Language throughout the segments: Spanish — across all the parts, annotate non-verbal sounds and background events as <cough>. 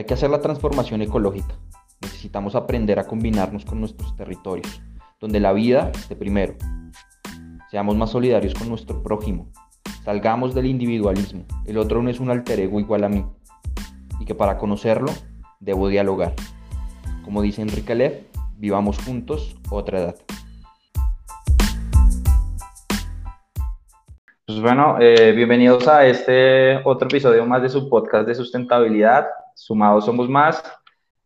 Hay que hacer la transformación ecológica. Necesitamos aprender a combinarnos con nuestros territorios, donde la vida esté primero. Seamos más solidarios con nuestro prójimo. Salgamos del individualismo. El otro no es un alter ego igual a mí. Y que para conocerlo debo dialogar. Como dice Enrique Lev, vivamos juntos otra edad. Pues bueno, eh, bienvenidos a este otro episodio más de su podcast de sustentabilidad. Sumados somos más.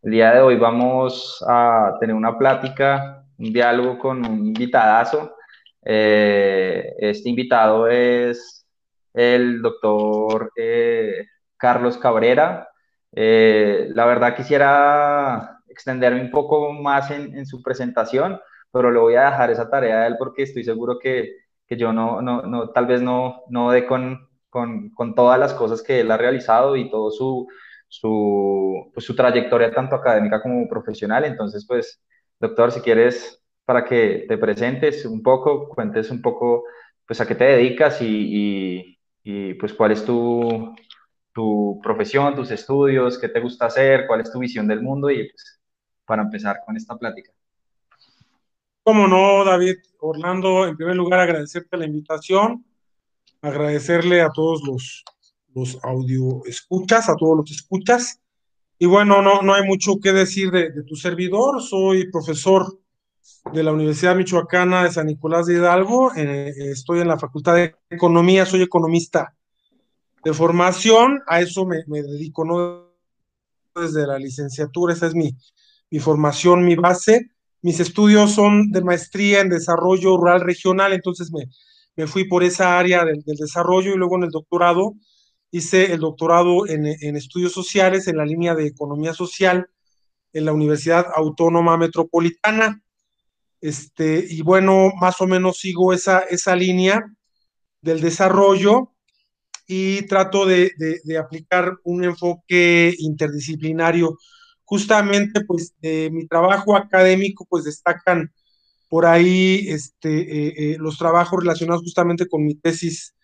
El día de hoy vamos a tener una plática, un diálogo con un invitadazo. Eh, este invitado es el doctor eh, Carlos Cabrera. la verdad quisiera extenderme un poco más en, en su presentación, pero le voy a dejar esa tarea a él porque estoy seguro que que yo no, no, no tal vez no, no dé con, con, con, todas las cosas que él ha realizado y todo su, su, pues, su trayectoria tanto académica como profesional. Entonces, pues, doctor, si quieres, para que te presentes un poco, cuentes un poco, pues, a qué te dedicas y, y, pues, cuál es tu, tu profesión, tus estudios, qué te gusta hacer, cuál es tu visión del mundo y pues, para empezar con esta plática. Cómo no, David, Orlando, en primer lugar agradecerte la invitación, agradecerle a todos los, los audio escuchas, a todos los escuchas. Y bueno, no, no hay mucho que decir de, tu servidor, soy profesor de la Universidad Michoacana de San Nicolás de Hidalgo, eh, estoy en la Facultad de Economía, soy economista de formación, a eso me, me dedico, ¿no? Desde la licenciatura, esa es mi, mi formación, mi base mis estudios son de maestría en desarrollo rural regional, entonces me, me fui por esa área del, desarrollo y luego en el doctorado hice el doctorado en, en, estudios sociales en la línea de economía social en la Universidad Autónoma Metropolitana. Este, y bueno, más o menos sigo esa, esa línea del desarrollo y trato de, de, aplicar un enfoque interdisciplinario justamente pues de mi trabajo académico pues destacan por ahí este, eh, eh, los trabajos relacionados justamente con mi tesis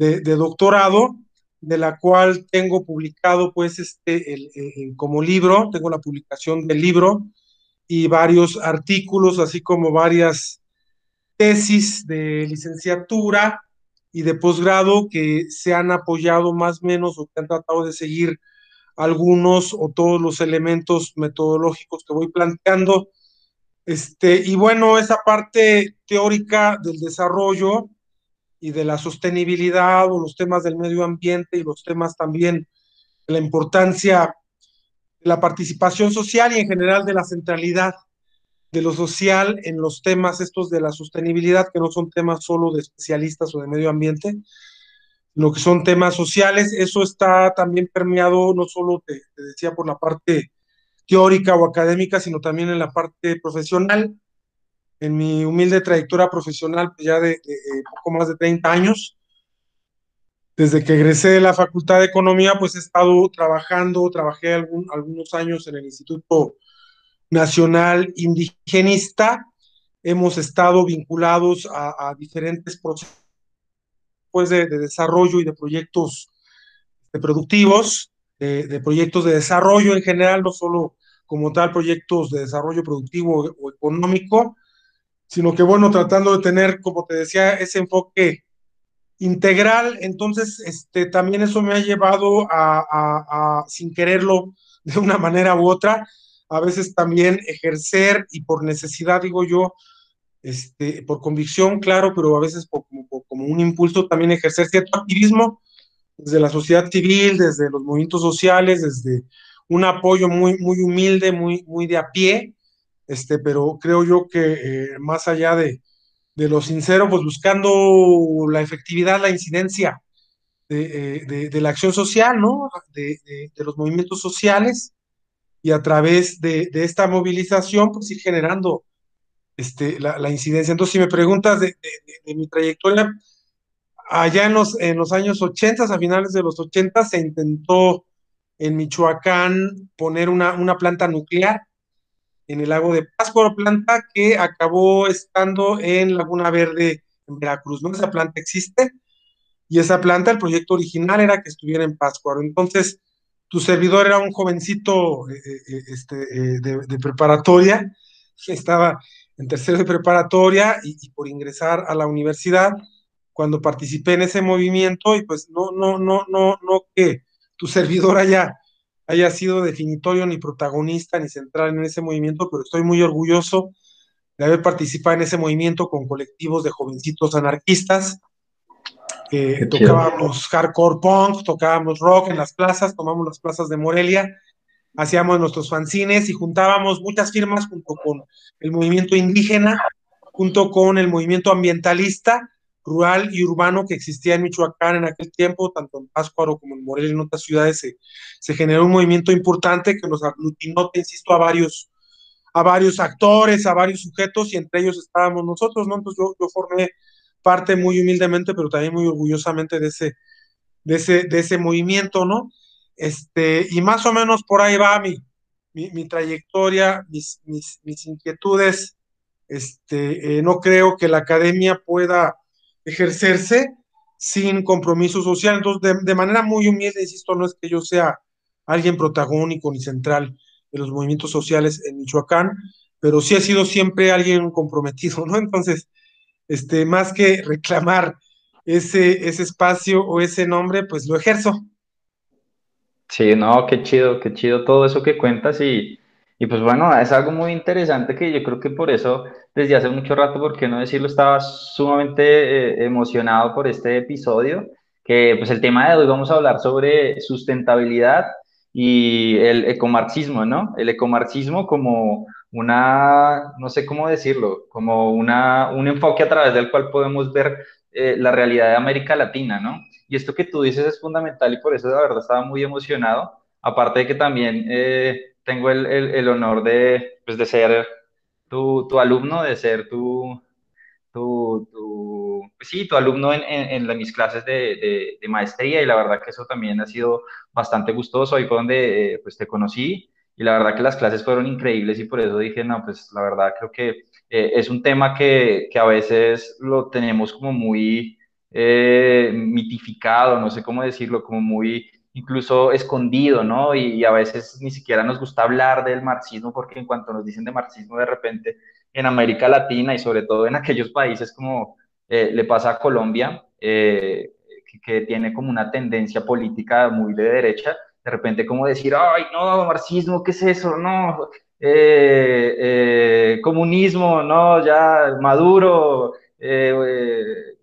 de, doctorado, de la cual tengo publicado pues este, el, como libro, tengo la publicación del libro y varios artículos, así como varias tesis de licenciatura y de posgrado que se han apoyado más o menos o que han tratado de seguir algunos o todos los elementos metodológicos que voy planteando. Este, y bueno, esa parte teórica del desarrollo y de la sostenibilidad o los temas del medio ambiente y los temas también de la importancia de la participación social y en general de la centralidad de lo social en los temas estos de la sostenibilidad, que no son temas solo de especialistas o de medio ambiente, lo que son temas sociales. Eso está también permeado, no solo, te, decía, por la parte teórica o académica, sino también en la parte profesional. En mi humilde trayectoria profesional, pues ya de, poco más de 30 años, desde que egresé de la Facultad de Economía, pues he estado trabajando, trabajé algún, algunos años en el Instituto Nacional Indigenista, hemos estado vinculados a, a diferentes procesos pues, de, desarrollo y de proyectos de productivos, de, proyectos de desarrollo en general, no solo como tal proyectos de desarrollo productivo o económico, sino que bueno, tratando de tener, como te decía, ese enfoque integral, entonces este, también eso me ha llevado a, a, sin quererlo <laughs> de una manera u otra, a veces también ejercer y por necesidad, digo yo, este, por convicción, claro, pero a veces como, como, un impulso también ejercer cierto activismo desde la sociedad civil, desde los movimientos sociales, desde un apoyo muy, muy humilde, muy, muy de a pie, este, pero creo yo que eh, más allá de, de, lo sincero, pues buscando la efectividad, la incidencia de, eh, de, la acción social, ¿no? De, los movimientos sociales y a través de, esta movilización, pues ir generando este, la, incidencia. Entonces, si me preguntas de, mi trayectoria, allá en los, en los años 80, a finales de los 80, se intentó en Michoacán poner una, una planta nuclear en el lago de Pátzcuaro, planta que acabó estando en Laguna Verde, en Veracruz. ¿no? Esa planta existe y esa planta, el proyecto original era que estuviera en Pátzcuaro. Entonces, tu servidor era un jovencito este, de, preparatoria, estaba en tercero de preparatoria y, por ingresar a la universidad, cuando participé en ese movimiento y pues no, no, no, no, no que tu servidor haya, haya sido definitorio ni protagonista ni central en ese movimiento, pero estoy muy orgulloso de haber participado en ese movimiento con colectivos de jovencitos anarquistas. tocábamos hardcore punk, tocábamos rock en las plazas, tomamos las plazas de Morelia, hacíamos nuestros fanzines y juntábamos muchas firmas junto con el movimiento indígena, junto con el movimiento ambientalista, rural y urbano que existía en Michoacán en aquel tiempo, tanto en Páscuaro como en Morelia y en otras ciudades, se, generó un movimiento importante que nos aglutinó, te insisto, a varios a varios actores, a varios sujetos, y entre ellos estábamos nosotros, ¿no? Entonces yo, formé parte muy humildemente, pero también muy orgullosamente de ese, de ese, de ese movimiento, ¿no? Este, y más o menos por ahí va mi, mi, trayectoria, mis, mis, mis, inquietudes. Este, eh, no creo que la academia pueda ejercerse sin compromiso social. Entonces, de, manera muy humilde, insisto, no es que yo sea alguien protagónico ni central de los movimientos sociales en Michoacán, pero sí ha sido siempre alguien comprometido, ¿no? Entonces, este, más que reclamar ese, ese espacio o ese nombre, pues lo ejerzo. Sí, no, qué chido, qué chido todo eso que cuentas y, y pues bueno, es algo muy interesante que yo creo que por eso desde hace mucho rato, por qué no decirlo, estaba sumamente eh, emocionado por este episodio, que pues el tema de hoy vamos a hablar sobre sustentabilidad y el ecomarxismo, ¿no? El ecomarxismo como una, no sé cómo decirlo, como una, un enfoque a través del cual podemos ver eh, la realidad de América Latina, ¿no? Y esto que tú dices es fundamental y por eso la verdad estaba muy emocionado, aparte de que también eh, tengo el, el, honor de, pues, de ser tu, tu, alumno, de ser tu, tu, tu pues sí, tu alumno en, en, mis clases de, de, maestría y la verdad que eso también ha sido bastante gustoso. Ahí fue donde eh, pues te conocí y la verdad que las clases fueron increíbles y por eso dije, no, pues la verdad creo que eh, es un tema que, que, a veces lo tenemos como muy eh, mitificado, no sé cómo decirlo, como muy incluso escondido, ¿no? Y, a veces ni siquiera nos gusta hablar del marxismo porque en cuanto nos dicen de marxismo de repente en América Latina y sobre todo en aquellos países como eh, le pasa a Colombia, eh, que, tiene como una tendencia política muy de derecha, de repente como decir, ay, no, marxismo, ¿qué es eso? No, eh, comunismo, no, ya Maduro,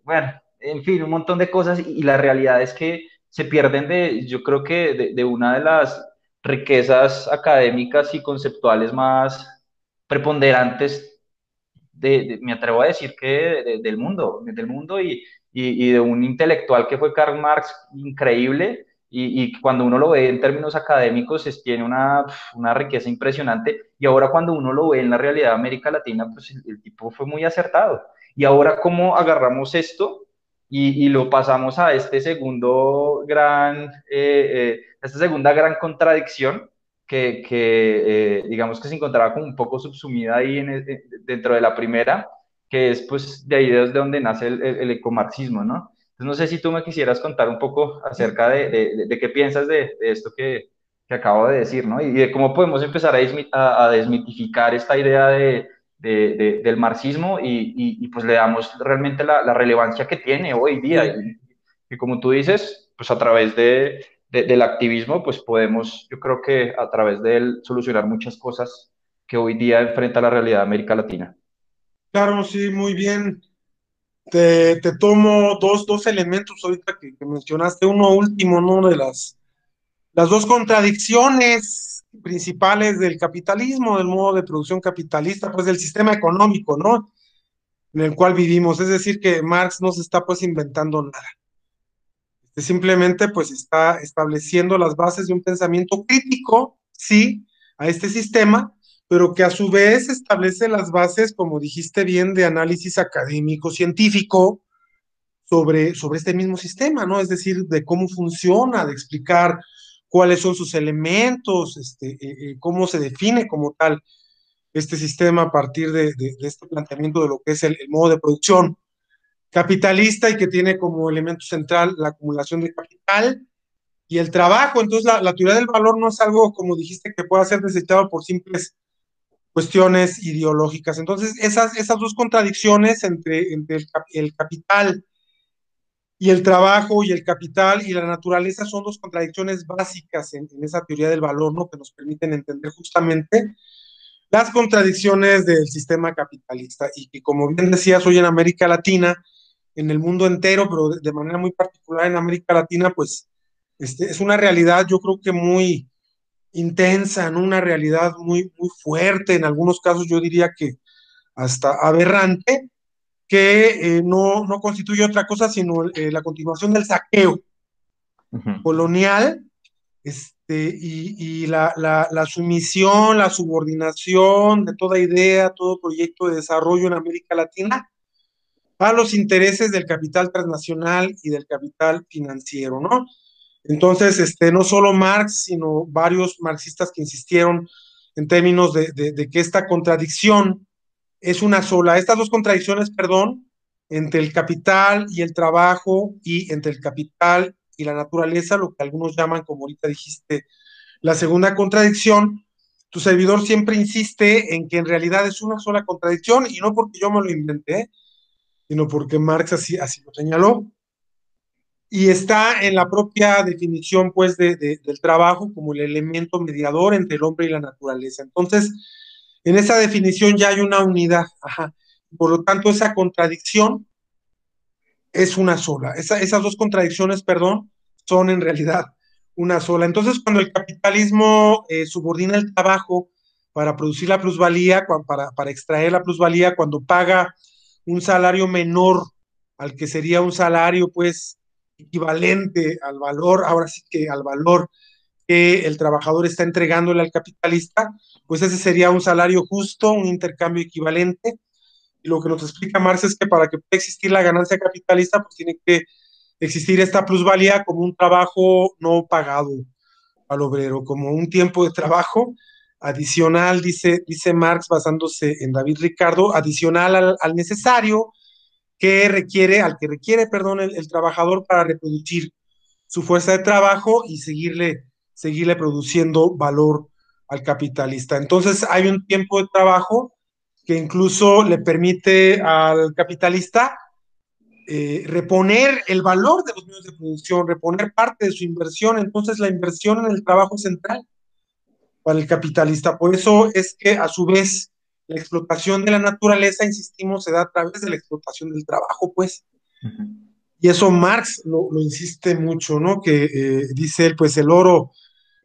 bueno, en fin, un montón de cosas y, la realidad es que se pierden de, yo creo que de, de una de las riquezas académicas y conceptuales más preponderantes me atrevo a decir que del mundo, del mundo y, y, de un intelectual que fue Karl Marx increíble y, y, cuando uno lo ve en términos académicos es, tiene una, una, riqueza impresionante y ahora cuando uno lo ve en la realidad de América Latina, pues el, tipo fue muy acertado. Y ahora cómo agarramos esto y, y lo pasamos a este segundo gran, eh, eh, esta segunda gran contradicción que, que eh, digamos que se encontraba como un poco subsumida ahí en dentro de la primera, que es pues de ahí desde donde nace el, el, ecomarxismo, ¿no? Entonces no sé si tú me quisieras contar un poco acerca de, de, de qué piensas de, esto que, que, acabo de decir, ¿no? Y de cómo podemos empezar a, a, desmitificar esta idea de, del marxismo y, y, y, pues le damos realmente la, la, relevancia que tiene hoy día. Y, y como tú dices, pues a través de, del activismo, pues podemos, yo creo que a través de él, solucionar muchas cosas que hoy día enfrenta la realidad de América Latina. Claro, sí, muy bien. Te, te tomo dos, dos elementos ahorita que, mencionaste. Uno último, ¿no? De las, las dos contradicciones principales del capitalismo, del modo de producción capitalista, pues del sistema económico, ¿no? En el cual vivimos. Es decir, que Marx no se está pues inventando nada simplemente pues está estableciendo las bases de un pensamiento crítico, sí, a este sistema, pero que a su vez establece las bases, como dijiste bien, de análisis académico, científico, sobre, sobre este mismo sistema, ¿no? Es decir, de cómo funciona, de explicar cuáles son sus elementos, este, eh, eh, cómo se define como tal este sistema a partir de, este planteamiento de lo que es el modo de producción capitalista y que tiene como elemento central la acumulación de capital y el trabajo. Entonces, la, teoría del valor no es algo, como dijiste, que pueda ser desechado por simples cuestiones ideológicas. Entonces, esas, esas dos contradicciones entre, entre el, capital y el trabajo y el capital y la naturaleza son dos contradicciones básicas en, esa teoría del valor, ¿no? Que nos permiten entender justamente las contradicciones del sistema capitalista y que, como bien decías, hoy en América Latina, en el mundo entero, pero de, manera muy particular en América Latina, pues este, es una realidad, yo creo que muy intensa, ¿no? una realidad muy, muy fuerte, en algunos casos yo diría que hasta aberrante, que eh, no, no, constituye otra cosa sino eh, la continuación del saqueo colonial este, y, y la, la, la, sumisión, la subordinación de toda idea, todo proyecto de desarrollo en América Latina a los intereses del capital transnacional y del capital financiero, ¿no? Entonces, este, no solo Marx, sino varios marxistas que insistieron en términos de, de, que esta contradicción es una sola, estas dos contradicciones, perdón, entre el capital y el trabajo y entre el capital y la naturaleza, lo que algunos llaman, como ahorita dijiste, la segunda contradicción, tu servidor siempre insiste en que en realidad es una sola contradicción y no porque yo me lo inventé, sino porque Marx así, así lo señaló. Y está en la propia definición, pues, de, del trabajo como el elemento mediador entre el hombre y la naturaleza. Entonces, en esa definición ya hay una unidad, Por lo tanto, esa contradicción es una sola. esas dos contradicciones, perdón, son en realidad una sola. Entonces, cuando el capitalismo eh, subordina el trabajo para producir la plusvalía, para, para extraer la plusvalía, cuando paga un salario menor al que sería un salario pues equivalente al valor, ahora sí que al valor que el trabajador está entregándole al capitalista, pues ese sería un salario justo, un intercambio equivalente. Y lo que nos explica Marx es que para que pueda existir la ganancia capitalista, pues tiene que existir esta plusvalía como un trabajo no pagado al obrero, como un tiempo de trabajo adicional, dice, dice Marx, basándose en David Ricardo, adicional al, necesario que requiere, al que requiere, perdón, el, trabajador para reproducir su fuerza de trabajo y seguirle, seguirle produciendo valor al capitalista. Entonces hay un tiempo de trabajo que incluso le permite al capitalista eh, reponer el valor de los medios de producción, reponer parte de su inversión. Entonces la inversión en el trabajo es central para el capitalista. Por eso es que a su vez la explotación de la naturaleza, insistimos, se da a través de la explotación del trabajo, pues. Y eso Marx lo, insiste mucho, ¿no? Que eh, dice él, pues el oro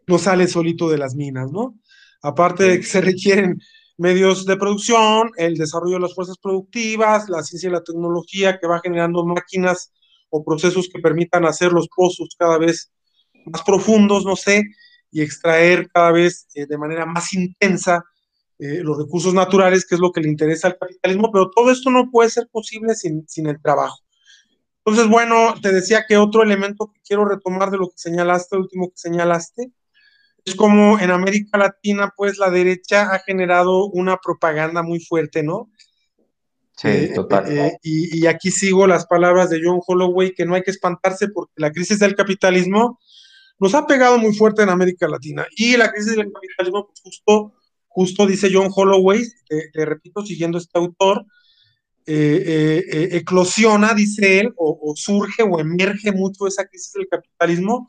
no sale solito de las minas, ¿no? Aparte de que se requieren medios de producción, el desarrollo de las fuerzas productivas, la ciencia y la tecnología que va generando máquinas o procesos que permitan hacer los pozos cada vez más profundos, no sé, y extraer cada vez eh, de manera más intensa eh, los recursos naturales, que es lo que le interesa al capitalismo, pero todo esto no puede ser posible sin, sin el trabajo. Entonces, bueno, te decía que otro elemento que quiero retomar de lo que señalaste, último que señalaste, es como en América Latina, pues la derecha ha generado una propaganda muy fuerte, ¿no? Sí, eh, total. y, y, aquí sigo las palabras de John Holloway, que no hay que espantarse porque la crisis del capitalismo nos ha pegado muy fuerte en América Latina. Y la crisis del capitalismo, pues justo, justo dice John Holloway, te, repito, siguiendo este autor, eh, eh, eh, eclosiona, dice él, o, surge o emerge mucho esa crisis del capitalismo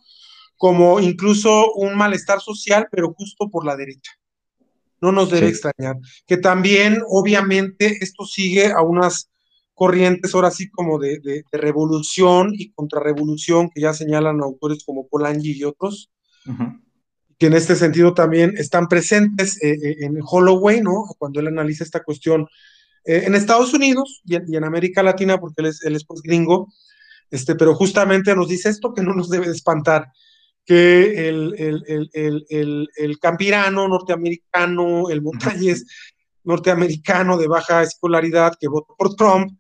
como incluso un malestar social, pero justo por la derecha. No nos debe extrañar. Que también, obviamente, esto sigue a unas corrientes ahora sí como de, revolución y contrarrevolución que ya señalan autores como Polanyi y otros, que en este sentido también están presentes eh, eh, en Holloway, ¿no? Cuando él analiza esta cuestión eh, en Estados Unidos y en, América Latina, porque él es, él es pues gringo, este, pero justamente nos dice esto que no nos debe espantar, que el, el, el, el campirano norteamericano, el montañés norteamericano de baja escolaridad que votó por Trump,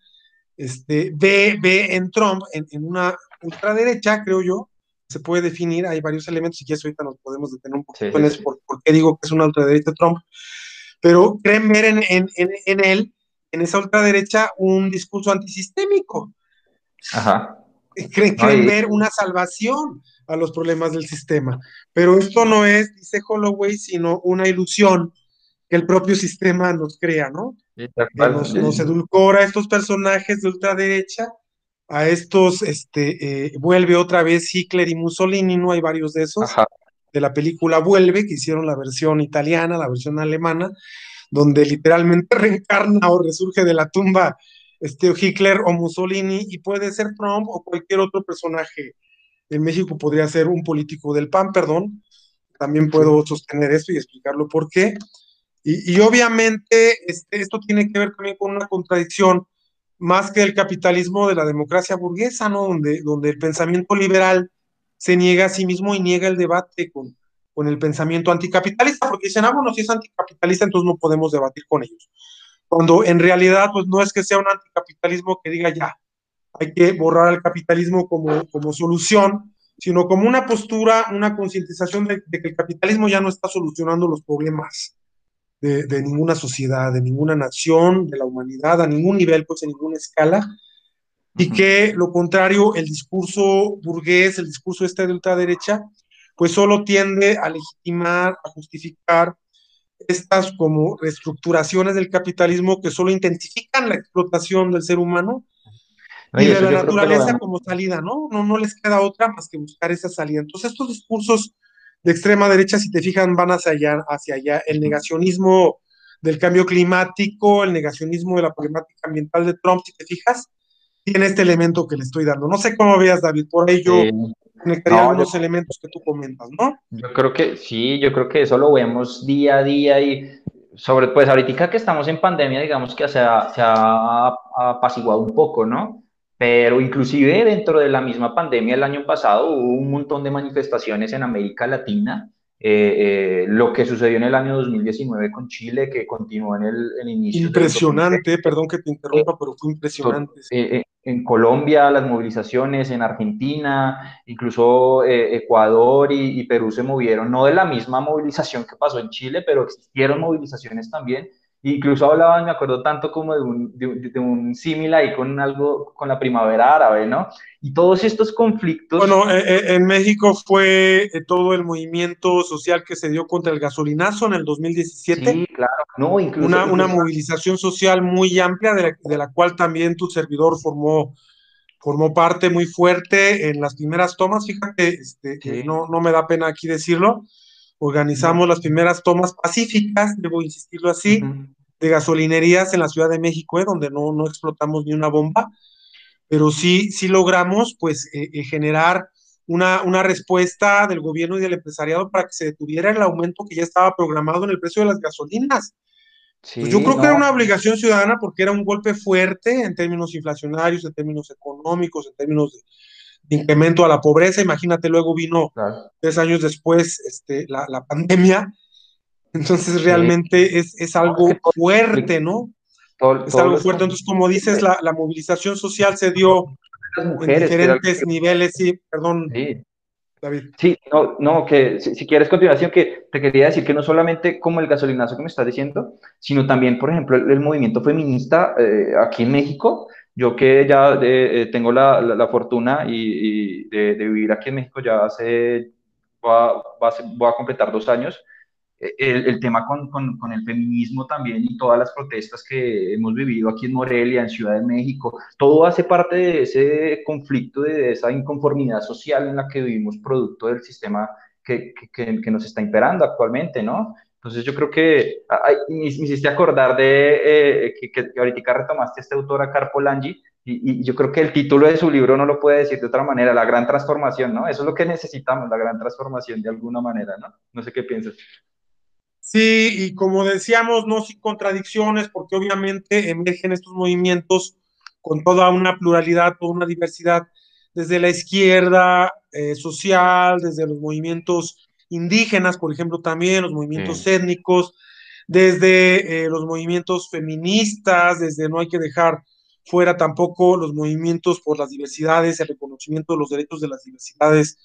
este, ve, ve en Trump, en, una ultraderecha, creo yo, se puede definir, hay varios elementos, y ya ahorita nos podemos detener un poquito en eso, por, qué digo que es una ultraderecha Trump, pero creen ver en, en, en, él, en esa ultraderecha, un discurso antisistémico. Ajá. creen, creen ver una salvación a los problemas del sistema. Pero esto no es, dice Holloway, sino una ilusión que el propio sistema nos crea, ¿no? nos, nos, edulcora a estos personajes de ultraderecha, a estos, este, eh, vuelve otra vez Hitler y Mussolini, ¿no? Hay varios de esos, de la película Vuelve, que hicieron la versión italiana, la versión alemana, donde literalmente <laughs> reencarna o resurge de la tumba este, Hitler o Mussolini, y puede ser Trump o cualquier otro personaje. En México podría ser un político del PAN, perdón. También puedo sostener esto y explicarlo por qué. Y, obviamente este, esto tiene que ver también con una contradicción más que el capitalismo de la democracia burguesa, ¿no? Donde, donde el pensamiento liberal se niega a sí mismo y niega el debate con, con el pensamiento anticapitalista, porque dicen, ah, bueno, si es anticapitalista, entonces no podemos debatir con ellos. Cuando en realidad, pues no es que sea un anticapitalismo que diga ya, hay que borrar al capitalismo como, como solución, sino como una postura, una concientización de, que el capitalismo ya no está solucionando los problemas de, ninguna sociedad, de ninguna nación, de la humanidad, a ningún nivel, pues en ninguna escala, y que lo contrario, el discurso burgués, el discurso este de ultraderecha, pues solo tiende a legitimar, a justificar estas como reestructuraciones del capitalismo que solo intensifican la explotación del ser humano y de la naturaleza como salida, ¿no? ¿no? No les queda otra más que buscar esa salida. Entonces, estos discursos de extrema derecha, si te fijan, van hacia allá, hacia allá. El negacionismo del cambio climático, el negacionismo de la problemática ambiental de Trump, si te fijas, tiene este elemento que le estoy dando. No sé cómo veas, David, por ello conectaría algunos elementos que tú comentas, ¿no? Yo creo que sí, yo creo que eso lo vemos día a día y sobre, pues ahorita que estamos en pandemia, digamos que se ha, se ha apaciguado un poco, ¿no? Pero inclusive dentro de la misma pandemia el año pasado hubo un montón de manifestaciones en América Latina. Eh, eh, lo que sucedió en el año 2019 con Chile, que continuó en el, inicio. Impresionante, perdón que te interrumpa, pero fue impresionante. Eh, en Colombia, las movilizaciones, en Argentina, incluso Ecuador y, y Perú se movieron, no de la misma movilización que pasó en Chile, pero existieron movilizaciones también Incluso hablaban, me acuerdo tanto como de un, de, un símil ahí con algo, con la primavera árabe, ¿no? Y todos estos conflictos. Bueno, eh, eh, en México fue eh, todo el movimiento social que se dio contra el gasolinazo en el 2017. Sí, claro, no, incluso. Una, una movilización social muy amplia, de la, cual también tu servidor formó, formó parte muy fuerte en las primeras tomas. Fíjate, este, no, no me da pena aquí decirlo organizamos las primeras tomas pacíficas, debo insistirlo así, de gasolinerías en la Ciudad de México, eh, donde no, no explotamos ni una bomba, pero sí, sí logramos pues eh, eh, generar una, una respuesta del gobierno y del empresariado para que se detuviera el aumento que ya estaba programado en el precio de las gasolinas. Pues yo creo que era una obligación ciudadana porque era un golpe fuerte en términos inflacionarios, en términos económicos, en términos de, incremento a la pobreza. Imagínate, luego vino tres años después este, la, la pandemia. Entonces realmente es, es, algo fuerte, ¿no? es algo fuerte. Entonces, como dices, la, la movilización social se dio en diferentes niveles, sí, perdón. Sí. David. Sí, no, no que si, quieres continuación, que te quería decir que no solamente como el gasolinazo que me estás diciendo, sino también, por ejemplo, el, movimiento feminista eh, aquí en México, yo que ya eh, tengo la, la, fortuna y, de, vivir aquí en México ya hace, voy a, voy a completar dos años, eh, el, el tema con, con, con, el feminismo también y todas las protestas que hemos vivido aquí en Morelia, en Ciudad de México, todo hace parte de ese conflicto, de esa inconformidad social en la que vivimos producto del sistema que, que, que nos está imperando actualmente, ¿no? Entonces yo creo que me, hiciste acordar de eh, que, que, ahorita retomaste a este autor, a Carpolangi, y, y, yo creo que el título de su libro no lo puede decir de otra manera, la gran transformación, ¿no? Eso es lo que necesitamos, la gran transformación de alguna manera, ¿no? No sé qué piensas. Sí, y como decíamos, no sin contradicciones, porque obviamente emergen estos movimientos con toda una pluralidad, toda una diversidad, desde la izquierda eh, social, desde los movimientos indígenas, por ejemplo, también los movimientos étnicos, desde eh, los movimientos feministas, desde no hay que dejar fuera tampoco los movimientos por las diversidades, el reconocimiento de los derechos de las diversidades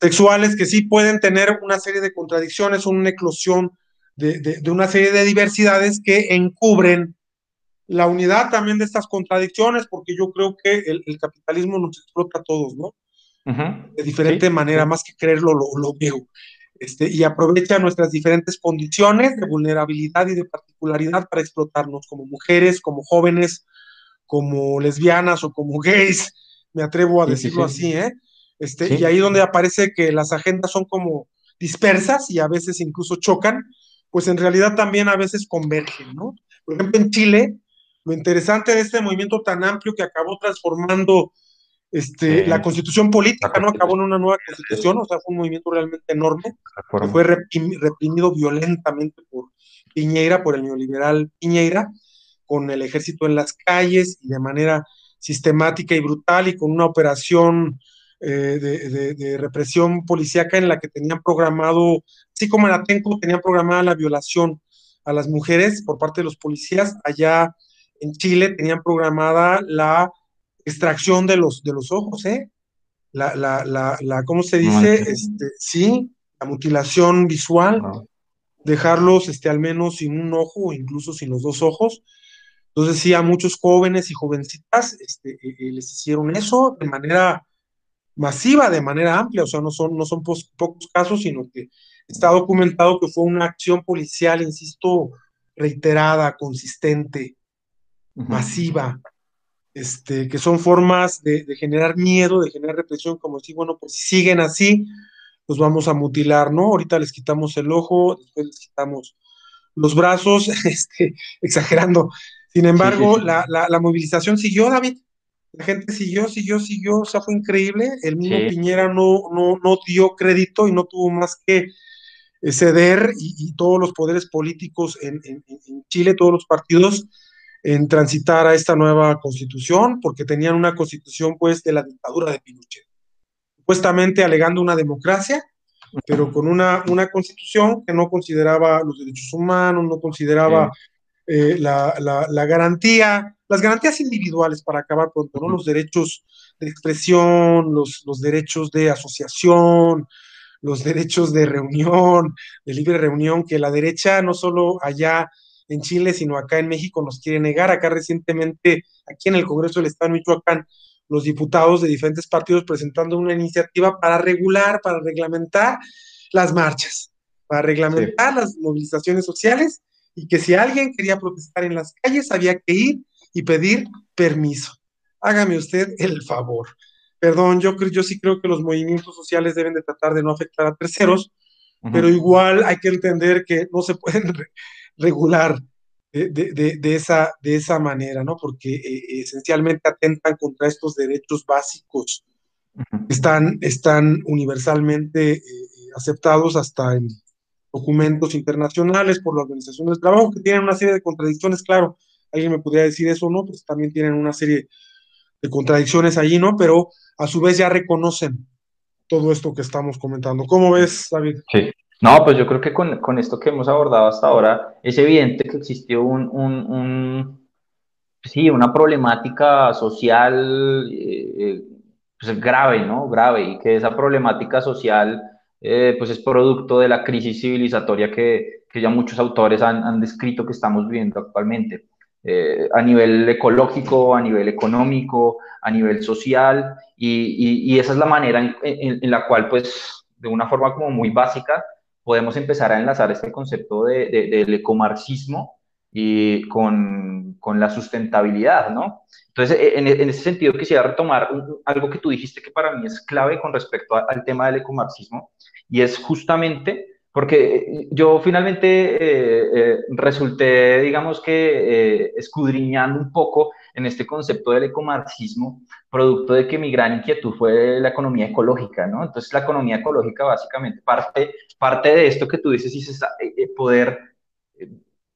sexuales, que sí pueden tener una serie de contradicciones, una eclosión de, una serie de diversidades que encubren la unidad también de estas contradicciones, porque yo creo que el, capitalismo nos explota a todos, ¿no? De diferente manera, más que creerlo, lo, lo veo. Este, y aprovecha nuestras diferentes condiciones de vulnerabilidad y de particularidad para explotarnos como mujeres, como jóvenes, como lesbianas o como gays, me atrevo a decirlo así, ¿eh? Este, y ahí donde aparece que las agendas son como dispersas y a veces incluso chocan, pues en realidad también a veces convergen, ¿no? Por ejemplo, en Chile, lo interesante de este movimiento tan amplio que acabó transformando este, la constitución política, ¿no? Acabó en una nueva constitución, o sea, fue un movimiento realmente enorme, que fue reprimido violentamente por Piñeira, por el neoliberal Piñeira, con el ejército en las calles y de manera sistemática y brutal y con una operación eh, de, represión policíaca en la que tenían programado, así como en Atenco tenían programada la violación a las mujeres por parte de los policías, allá en Chile tenían programada la extracción de los, de los ojos, ¿eh? La, la, la, la ¿cómo se dice? este, sí, la mutilación visual, dejarlos este, al menos sin un ojo o incluso sin los dos ojos. Entonces sí, a muchos jóvenes y jovencitas este, eh, eh, les hicieron eso de manera masiva, de manera amplia, o sea, no son, no son pocos casos, sino que está documentado que fue una acción policial, insisto, reiterada, consistente, masiva, este, que son formas de, generar miedo, de generar represión, como decir, bueno, pues si siguen así, los vamos a mutilar, ¿no? Ahorita les quitamos el ojo, después les quitamos los brazos, <laughs> este, exagerando. Sin embargo, La, movilización siguió, David. La gente siguió, siguió, siguió, o sea, fue increíble. El mismo Piñera no, no, no dio crédito y no tuvo más que eh, ceder y, todos los poderes políticos en, en, Chile, todos los partidos, en transitar a esta nueva constitución, porque tenían una constitución pues de la dictadura de Pinochet, supuestamente alegando una democracia, pero con una, una constitución que no consideraba los derechos humanos, no consideraba eh, la, la, garantía, las garantías individuales para acabar pronto, ¿no? Los derechos de expresión, los, los derechos de asociación, los derechos de reunión, de libre reunión, que la derecha no solo allá en Chile, sino acá en México nos quiere negar. Acá recientemente, aquí en el Congreso del Estado de Michoacán, los diputados de diferentes partidos presentando una iniciativa para regular, para reglamentar las marchas, para reglamentar las movilizaciones sociales y que si alguien quería protestar en las calles había que ir y pedir permiso. Hágame usted el favor. Perdón, yo, yo sí creo que los movimientos sociales deben de tratar de no afectar a terceros, pero igual hay que entender que no se pueden regular de, esa, de esa manera, ¿no? Porque eh, esencialmente atentan contra estos derechos básicos que están, están universalmente eh, aceptados hasta en documentos internacionales por la Organización del Trabajo, que tienen una serie de contradicciones, claro, alguien me podría decir eso, ¿no? Pues también tienen una serie de contradicciones allí, ¿no? Pero a su vez ya reconocen todo esto que estamos comentando. ¿Cómo ves, David? Sí. No, pues yo creo que con, con esto que hemos abordado hasta ahora, es evidente que existió un, un, sí, una problemática social eh, eh, pues grave, ¿no? Grave, y que esa problemática social eh, pues es producto de la crisis civilizatoria que, que ya muchos autores han, han, descrito que estamos viviendo actualmente, a nivel ecológico, a nivel económico, a nivel social, y, y, esa es la manera en, en, la cual, pues, de una forma como muy básica, podemos empezar a enlazar este concepto de, de, del ecomarxismo y con, con, la sustentabilidad, ¿no? Entonces, e, en, en, ese sentido, quisiera retomar algo que tú dijiste que para mí es clave con respecto al tema del ecomarxismo, y es justamente porque yo finalmente eh, eh, resulté, digamos que, eh, escudriñando un poco en este concepto del ecomarxismo, producto de que mi gran inquietud fue la economía ecológica, ¿no? Entonces, la economía ecológica básicamente parte, parte de esto que tú dices, y poder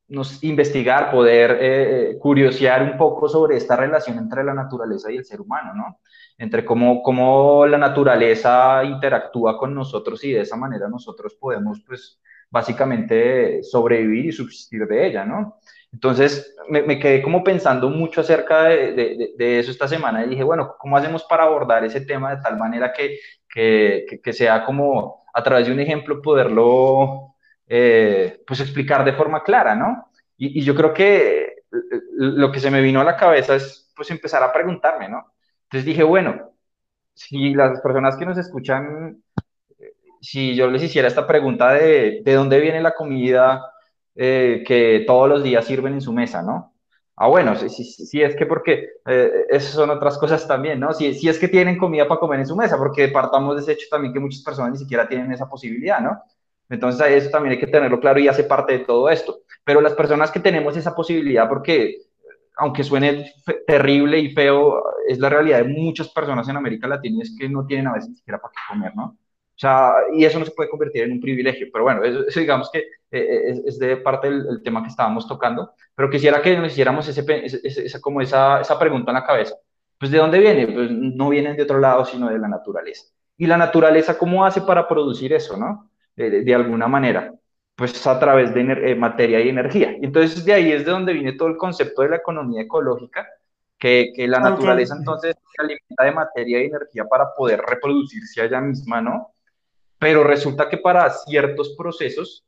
nos, investigar, poder curiosear un poco sobre esta relación entre la naturaleza y el ser humano, ¿no? entre cómo, cómo la naturaleza interactúa con nosotros y de esa manera nosotros podemos, pues, básicamente sobrevivir y subsistir de ella, ¿no? Entonces me, me quedé como pensando mucho acerca de, de, de, eso esta semana y dije, bueno, ¿cómo hacemos para abordar ese tema de tal manera que, que, que sea como a través de un ejemplo poderlo, eh, pues, explicar de forma clara, ¿no? Y, y yo creo que lo que se me vino a la cabeza es pues empezar a preguntarme, ¿no? Entonces dije, bueno, si las personas que nos escuchan, si yo les hiciera esta pregunta de, de dónde viene la comida eh, que todos los días sirven en su mesa, ¿no? Ah, bueno, si, si, es que porque eh, esas son otras cosas también, ¿no? Si, si es que tienen comida para comer en su mesa, porque partamos de ese hecho también que muchas personas ni siquiera tienen esa posibilidad, ¿no? Entonces, eso también hay que tenerlo claro y hace parte de todo esto. Pero las personas que tenemos esa posibilidad, porque aunque suene terrible y feo, es la realidad de muchas personas en América Latina, es que no tienen a veces ni siquiera para qué comer, ¿no? O sea, y eso no se puede convertir en un privilegio, pero bueno, eso, digamos que eh, es, de parte del tema que estábamos tocando, pero quisiera que nos hiciéramos ese, ese, como esa, esa pregunta en la cabeza. Pues ¿de dónde viene? Pues no vienen de otro lado, sino de la naturaleza. ¿Y la naturaleza cómo hace para producir eso, no? de alguna manera pues a través de eh, materia y energía. Y entonces de ahí es de donde viene todo el concepto de la economía ecológica, que, que la naturaleza entonces se alimenta de materia y energía para poder reproducirse a ella misma, ¿no? Pero resulta que para ciertos procesos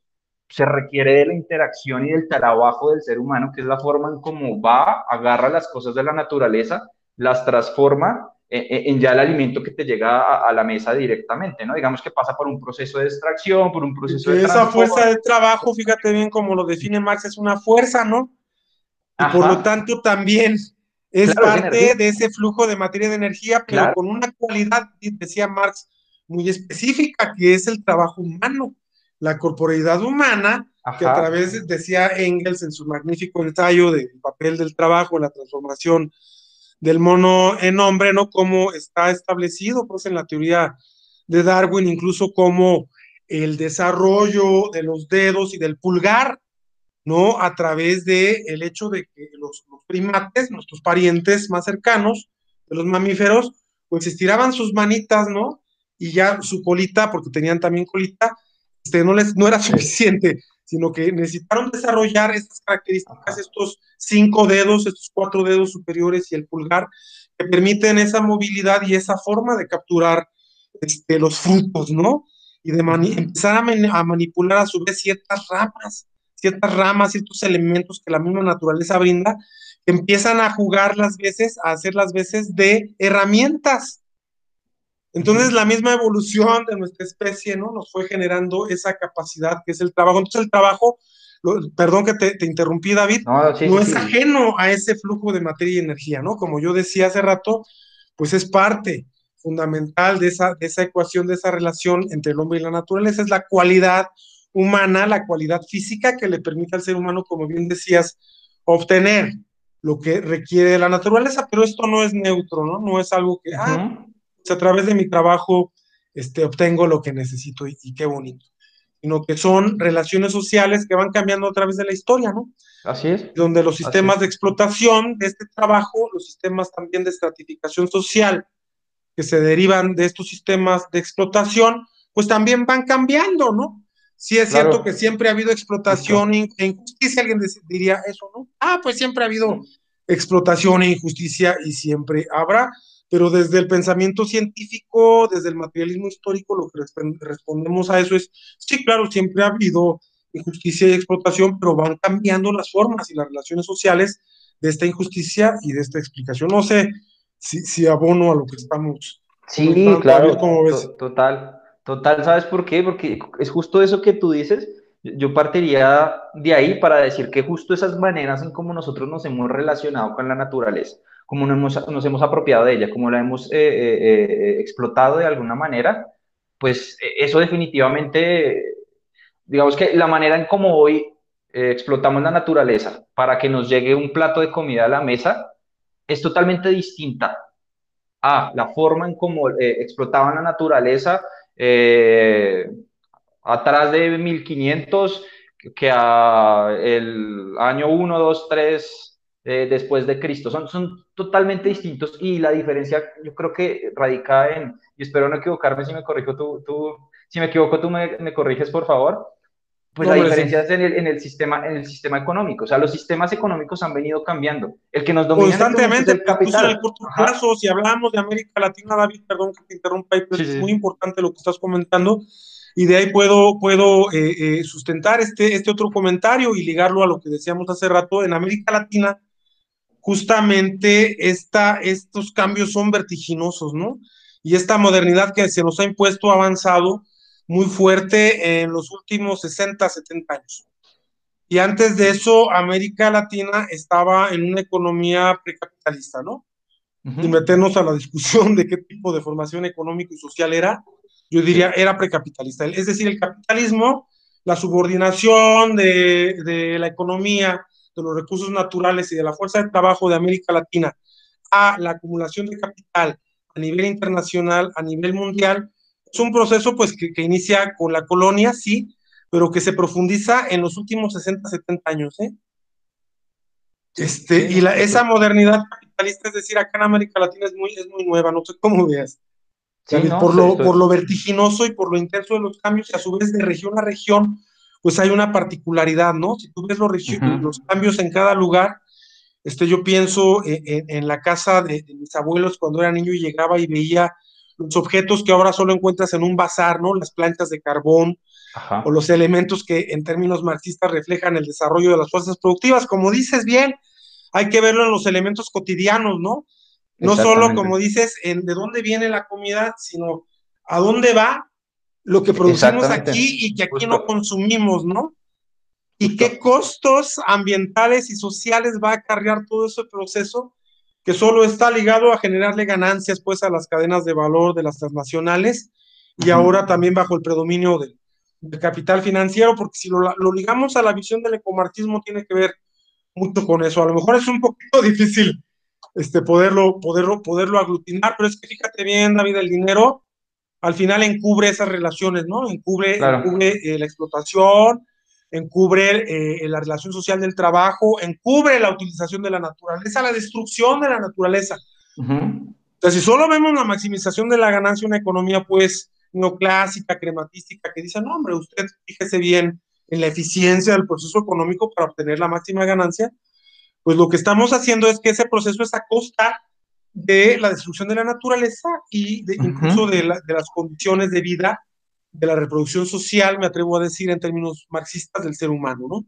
se requiere de la interacción y del trabajo del ser humano, que es la forma en cómo va, agarra las cosas de la naturaleza, las transforma en ya el alimento que te llega a, la mesa directamente, ¿no? Digamos que pasa por un proceso de extracción, por un proceso de... Esa fuerza de trabajo, fíjate bien como lo define Marx, es una fuerza, ¿no? Y por lo tanto también es parte de ese flujo de materia de energía, pero con una cualidad, decía Marx, muy específica, que es el trabajo humano, la corporeidad humana, que a través, decía Engels en su magnífico ensayo del papel del trabajo, la transformación del mono en hombre, ¿no? Como está establecido, pues, en la teoría de Darwin, incluso como el desarrollo de los dedos y del pulgar, ¿no? A través de el hecho de que los, primates, nuestros parientes más cercanos de los mamíferos, pues estiraban sus manitas, ¿no? Y ya su colita, porque tenían también colita, este, no les no era suficiente sino que necesitaron desarrollar estas características, estos cinco dedos, estos cuatro dedos superiores y el pulgar, que permiten esa movilidad y esa forma de capturar este, los frutos, ¿no? Y de empezar a, manipular a su vez ciertas ramas, ciertas ramas, ciertos elementos que la misma naturaleza brinda, que empiezan a jugar las veces, a hacer las veces de herramientas entonces la misma evolución de nuestra especie, ¿no? Nos fue generando esa capacidad que es el trabajo. Entonces el trabajo, perdón que te, interrumpí David, no, es ajeno a ese flujo de materia y energía, ¿no? Como yo decía hace rato, pues es parte fundamental de esa, de esa ecuación, de esa relación entre el hombre y la naturaleza, es la cualidad humana, la cualidad física que le permite al ser humano, como bien decías, obtener lo que requiere de la naturaleza, pero esto no es neutro, ¿no? No es algo que, ah, a través de mi trabajo este, obtengo lo que necesito y, qué bonito. Sino que son relaciones sociales que van cambiando a través de la historia, ¿no? Así es. Donde los sistemas de explotación de este trabajo, los sistemas también de estratificación social que se derivan de estos sistemas de explotación, pues también van cambiando, ¿no? Sí es cierto que siempre ha habido explotación e injusticia, alguien diría eso, ¿no? Ah, pues siempre ha habido explotación e injusticia y siempre habrá pero desde el pensamiento científico, desde el materialismo histórico, lo que respondemos a eso es, sí, claro, siempre ha habido injusticia y explotación, pero van cambiando las formas y las relaciones sociales de esta injusticia y de esta explicación. No sé si, si abono a lo que estamos. Sí, claro, total, total, ¿sabes por qué? Porque es justo eso que tú dices. Yo partiría de ahí para decir que justo esas maneras en cómo nosotros nos hemos relacionado con la naturaleza, cómo nos, nos hemos apropiado de ella, cómo la hemos eh, eh, eh, explotado de alguna manera, pues eso definitivamente, digamos que la manera en cómo hoy explotamos la naturaleza para que nos llegue un plato de comida a la mesa es totalmente distinta a la forma en cómo explotaban la naturaleza atrás de 1500 que a el año 1, 2, 3 eh, después de Cristo. Son, son totalmente distintos y la diferencia yo creo que radica en, y espero no equivocarme si me corrijo tú, tú si me equivoco tú me, me corriges por favor, pues la diferencia es en el, en el, sistema, en el sistema económico. O sea, los sistemas económicos han venido cambiando. El que nos domina constantemente, el capital. En el corto plazo, si hablamos de América Latina, David, perdón que te interrumpa, pero es muy importante lo que estás comentando. Y de ahí puedo, puedo eh, eh, sustentar este, este otro comentario y ligarlo a lo que decíamos hace rato. En América Latina, justamente esta, estos cambios son vertiginosos, ¿no? Y esta modernidad que se nos ha impuesto ha avanzado muy fuerte en los últimos 60, 70 años. Y antes de eso, América Latina estaba en una economía precapitalista, ¿no? Y meternos a la discusión de qué tipo de formación económica y social era, yo diría, era precapitalista. Es decir, el capitalismo, la subordinación de, de la economía, de los recursos naturales y de la fuerza de trabajo de América Latina a la acumulación de capital a nivel internacional, a nivel mundial, es un proceso pues que, que inicia con la colonia, sí, pero que se profundiza en los últimos 60, 70 años, ¿eh? Este, y la, esa modernidad capitalista, es decir, acá en América Latina es muy, es muy nueva, no sé cómo veas. por, lo, por lo vertiginoso y por lo intenso de los cambios, y a su vez de región a región, pues hay una particularidad, ¿no? Si tú ves los, los cambios en cada lugar, este, yo pienso en, en la casa de, de, mis abuelos cuando era niño y llegaba y veía los objetos que ahora solo encuentras en un bazar, ¿no? Las planchas de carbón, Ajá. o los elementos que en términos marxistas reflejan el desarrollo de las fuerzas productivas. Como dices bien, hay que verlo en los elementos cotidianos, ¿no? No solo, como dices, en de dónde viene la comida, sino a dónde va lo que producimos aquí y que aquí Justo. no consumimos, ¿no? Y Justo. qué costos ambientales y sociales va a acarrear todo ese proceso que solo está ligado a generarle ganancias pues a las cadenas de valor de las transnacionales y uh -huh. ahora también bajo el predominio del, del capital financiero, porque si lo, lo, ligamos a la visión del ecomarxismo tiene que ver mucho con eso. A lo mejor es un poquito <laughs> difícil este, poderlo, poderlo, poderlo aglutinar, pero es que fíjate bien, David, el dinero al final encubre esas relaciones, ¿no? Encubre, claro. encubre eh, la explotación, encubre eh, la relación social del trabajo, encubre la utilización de la naturaleza, la destrucción de la naturaleza. Uh -huh. Entonces, si solo vemos la maximización de la ganancia, una economía, pues, neoclásica, crematística, que dice, no, hombre, usted fíjese bien en la eficiencia del proceso económico para obtener la máxima ganancia, pues lo que estamos haciendo es que ese proceso es a costa de la destrucción de la naturaleza y de, uh -huh. incluso de, la, de, las condiciones de vida, de la reproducción social, me atrevo a decir en términos marxistas del ser humano, ¿no?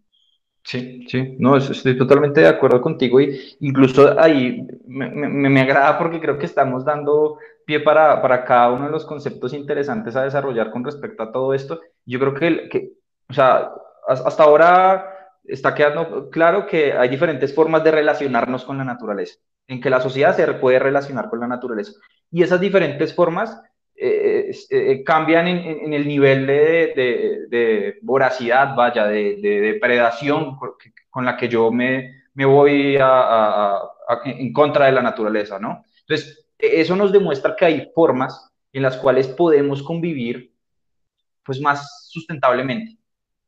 Sí, sí, no, estoy totalmente de acuerdo contigo y incluso ahí me, me, me agrada porque creo que estamos dando pie para, para, cada uno de los conceptos interesantes a desarrollar con respecto a todo esto. Yo creo que, que o sea, hasta ahora está quedando claro que hay diferentes formas de relacionarnos con la naturaleza en que la sociedad se puede relacionar con la naturaleza. Y esas diferentes formas eh, eh, cambian en, en, el nivel de, de, de voracidad, vaya, de, de, depredación con la que yo me, me voy a, a, a, en contra de la naturaleza, ¿no? Entonces, eso nos demuestra que hay formas en las cuales podemos convivir pues más sustentablemente.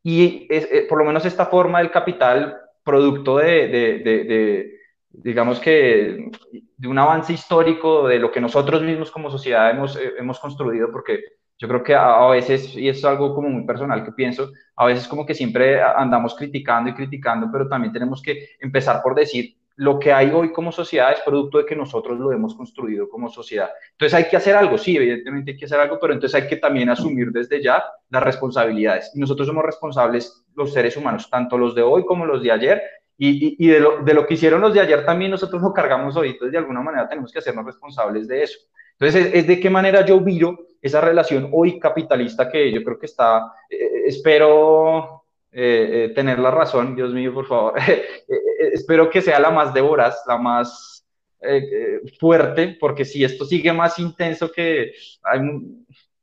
Y es, eh, por lo menos esta forma del capital, producto de, de digamos que de un avance histórico de lo que nosotros mismos como sociedad hemos, eh, hemos construido, porque yo creo que a, veces, y es algo como muy personal que pienso, a veces como que siempre andamos criticando y criticando, pero también tenemos que empezar por decir, lo que hay hoy como sociedad es producto de que nosotros lo hemos construido como sociedad. Entonces hay que hacer algo, sí, evidentemente hay que hacer algo, pero entonces hay que también asumir desde ya las responsabilidades. Y nosotros somos responsables, los seres humanos, tanto los de hoy como los de ayer, y, y, y de, lo, de, lo, que hicieron los de ayer también nosotros lo cargamos hoy, entonces de alguna manera tenemos que hacernos responsables de eso. Entonces es, es de qué manera yo viro esa relación hoy capitalista que yo creo que está, eh, espero eh, eh, tener la razón, Dios mío, por favor, <laughs> espero que sea la más de voraz, la más fuerte, porque si esto sigue más intenso que, hay,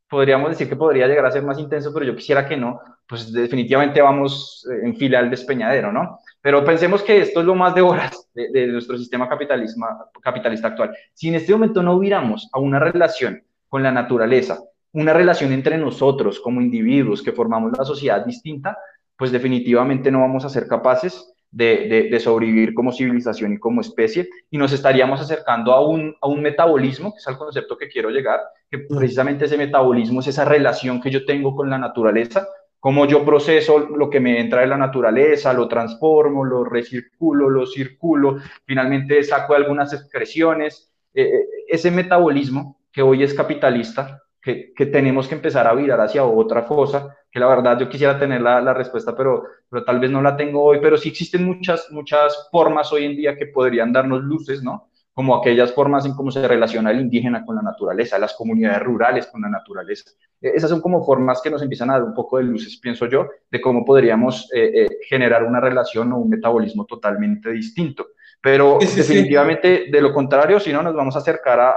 podríamos decir que podría llegar a ser más intenso, pero yo quisiera que no, pues definitivamente vamos en fila al despeñadero, ¿no? Pero pensemos que esto es lo más de horas de, de nuestro sistema capitalista actual. Si en este momento no hubiéramos a una relación con la naturaleza, una relación entre nosotros como individuos que formamos la sociedad distinta, pues definitivamente no vamos a ser capaces de, de, de, sobrevivir como civilización y como especie, y nos estaríamos acercando a un, a un metabolismo, que es el concepto que quiero llegar, que precisamente ese metabolismo es esa relación que yo tengo con la naturaleza, cómo yo proceso lo que me entra de la naturaleza, lo transformo, lo recirculo, lo circulo, finalmente saco algunas expresiones. Eh, ese metabolismo que hoy es capitalista, que, que, tenemos que empezar a virar hacia otra cosa, que la verdad yo quisiera tener la, la, respuesta, pero, pero tal vez no la tengo hoy, pero sí existen muchas, muchas formas hoy en día que podrían darnos luces, ¿no? Como aquellas formas en cómo se relaciona el indígena con la naturaleza, las comunidades rurales con la naturaleza. E, esas son como formas que nos empiezan a dar un poco de luces, pienso yo, de cómo podríamos eh, eh, generar una relación o un metabolismo totalmente distinto. Pero definitivamente, de lo contrario, si no, nos vamos a acercar a, a,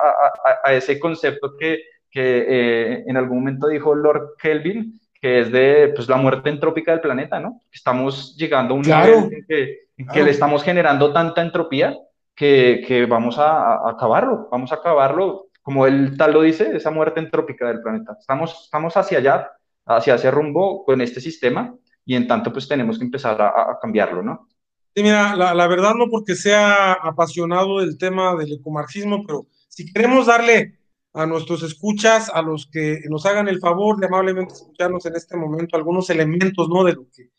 a ese concepto que, que eh, en algún momento dijo Lord Kelvin, que es de pues, la muerte entrópica del planeta, ¿no? Estamos llegando a un nivel en que, que, le estamos generando tanta entropía que, que vamos a, a, acabarlo, vamos a acabarlo, como él tal lo dice, esa muerte entrópica del planeta. Estamos, estamos hacia allá, hacia ese rumbo con este sistema y en tanto pues tenemos que empezar a, a cambiarlo, ¿no? Sí, mira, la, la, verdad no porque sea apasionado del tema del ecomarxismo, pero si queremos darle a nuestros escuchas, a los que nos hagan el favor de amablemente escucharnos en este momento algunos elementos, ¿no? De lo que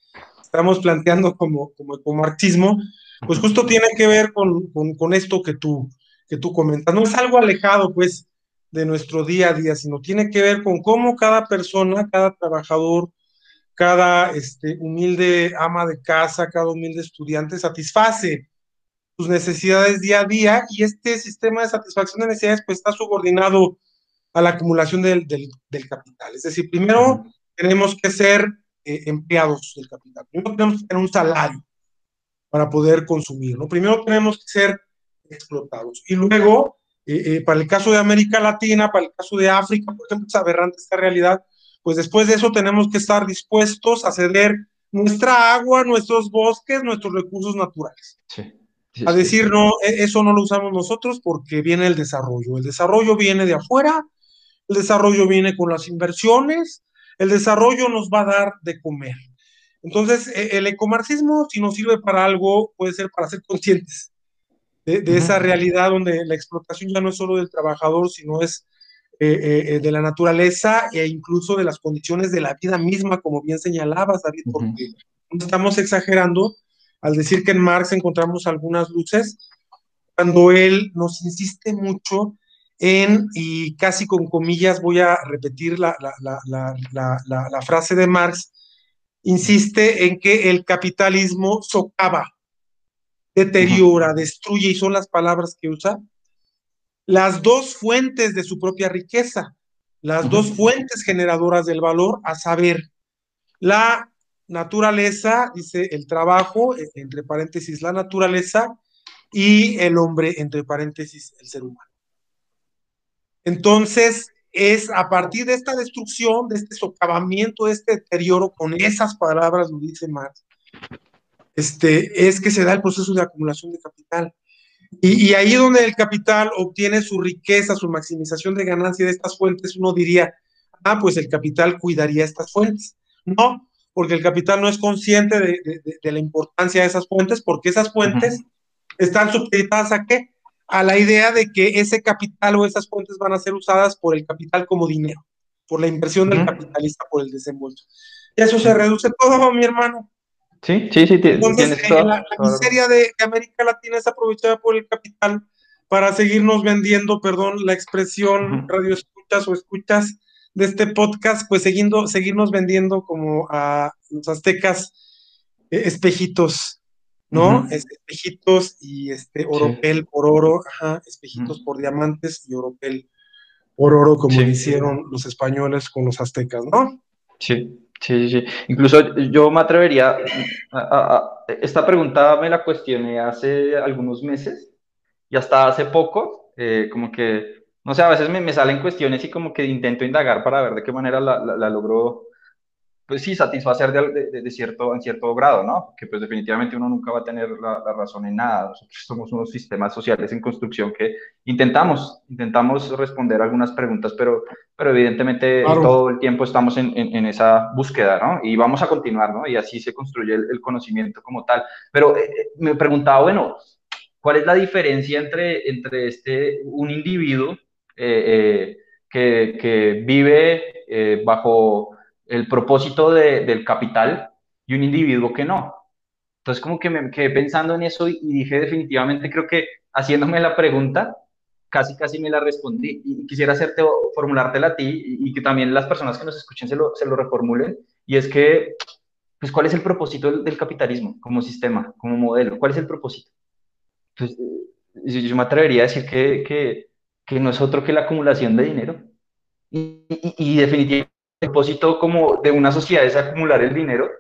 estamos planteando como, como ecomarxismo, pues justo tiene que ver con, con, con, esto que tú, que tú comentas. No es algo alejado, pues, de nuestro día a día, sino tiene que ver con cómo cada persona, cada trabajador, cada este, humilde ama de casa, cada humilde estudiante satisface sus necesidades día a día y este sistema de satisfacción de necesidades pues está subordinado a la acumulación del, del, del capital. Es decir, primero tenemos que ser eh, empleados del capital, primero tenemos que tener un salario para poder consumir, ¿no? Primero tenemos que ser explotados y luego, eh, eh, para el caso de América Latina, para el caso de África, por ejemplo, es aberrante esta realidad, pues después de eso tenemos que estar dispuestos a ceder nuestra agua, nuestros bosques, nuestros recursos naturales. Sí. Sí, a decir, no, e, eso no lo usamos nosotros porque viene el desarrollo. El desarrollo viene de afuera, el desarrollo viene con las inversiones, el desarrollo nos va a dar de comer. Entonces, e, el ecomarxismo, si nos sirve para algo, puede ser para ser conscientes de, de uh -huh. esa realidad donde la explotación ya no es solo del trabajador, sino es eh, eh, de la naturaleza e incluso de las condiciones de la vida misma, como bien señalabas, David, uh -huh. no estamos exagerando al decir que en Marx encontramos algunas luces, cuando él nos insiste mucho en, y casi con comillas voy a repetir la, la, la, la frase de Marx, insiste en que el capitalismo socava, deteriora, uh -huh. destruye, y son las palabras que usa, las dos fuentes de su propia riqueza, las uh -huh. dos fuentes generadoras del valor, a saber, la naturaleza, dice el trabajo, e, entre paréntesis la naturaleza, y el hombre, entre paréntesis el ser humano. Entonces, es a partir de esta destrucción, de este socavamiento, de este deterioro, con esas palabras, lo dice Marx, este, es que se da el proceso de acumulación de capital. Y, y, ahí donde el capital obtiene su riqueza, su maximización de ganancia de estas fuentes, uno diría, ah, pues el capital cuidaría estas fuentes. No, porque el capital no es consciente de, de, de la importancia de esas fuentes, porque esas fuentes uh -huh. están supeditadas a qué? A la idea de que ese capital o esas fuentes van a ser usadas por el capital como dinero, por la inversión uh -huh. del capitalista, por el desembolso. Y eso se reduce todo, mi hermano. Sí, sí, sí. Entonces, todo, la, la miseria de, de, América Latina es aprovechada por el capital para seguirnos vendiendo, perdón, la expresión uh -huh. radio escuchas o escuchas de este podcast, pues siguiendo, seguirnos vendiendo como a los aztecas eh, espejitos, ¿no? Uh -huh. Espejitos y este oropel sí. por oro, ajá, espejitos uh -huh. por diamantes y oropel por oro, como sí. hicieron los españoles con los aztecas, ¿no? Sí. Sí, sí, Incluso yo me atrevería, a, a, a, esta pregunta me la cuestioné hace algunos meses y hasta hace poco, eh, como que, no sé, a veces me, me, salen cuestiones y como que intento indagar para ver de qué manera la, la, la logro pues sí, satisfacer de, de, de, cierto, en cierto grado, ¿no? Que pues definitivamente uno nunca va a tener la, la, razón en nada. Nosotros <laughs> somos unos sistemas sociales en construcción que intentamos, intentamos responder algunas preguntas, pero, pero evidentemente claro. todo el tiempo estamos en, en, en, esa búsqueda, ¿no? Y vamos a continuar, ¿no? Y así se construye el, el conocimiento como tal. Pero eh, eh me preguntaba, bueno, ¿cuál es la diferencia entre, entre este, un individuo eh, eh que, que, vive eh, bajo el propósito de, del capital y un individuo que no. Entonces como que me quedé pensando en eso y, y dije definitivamente, creo que haciéndome la pregunta, casi, casi me la respondí. Y quisiera hacerte, formulártela a ti y, que también las personas que nos escuchen se lo, se lo reformulen. Y es que, pues, ¿cuál es el propósito del, capitalismo como sistema, como modelo? ¿Cuál es el propósito? Pues, yo, me atrevería a decir que, que, que, no es otro que la acumulación de dinero. Y, y, y definitivamente propósito como de una sociedad es acumular el dinero,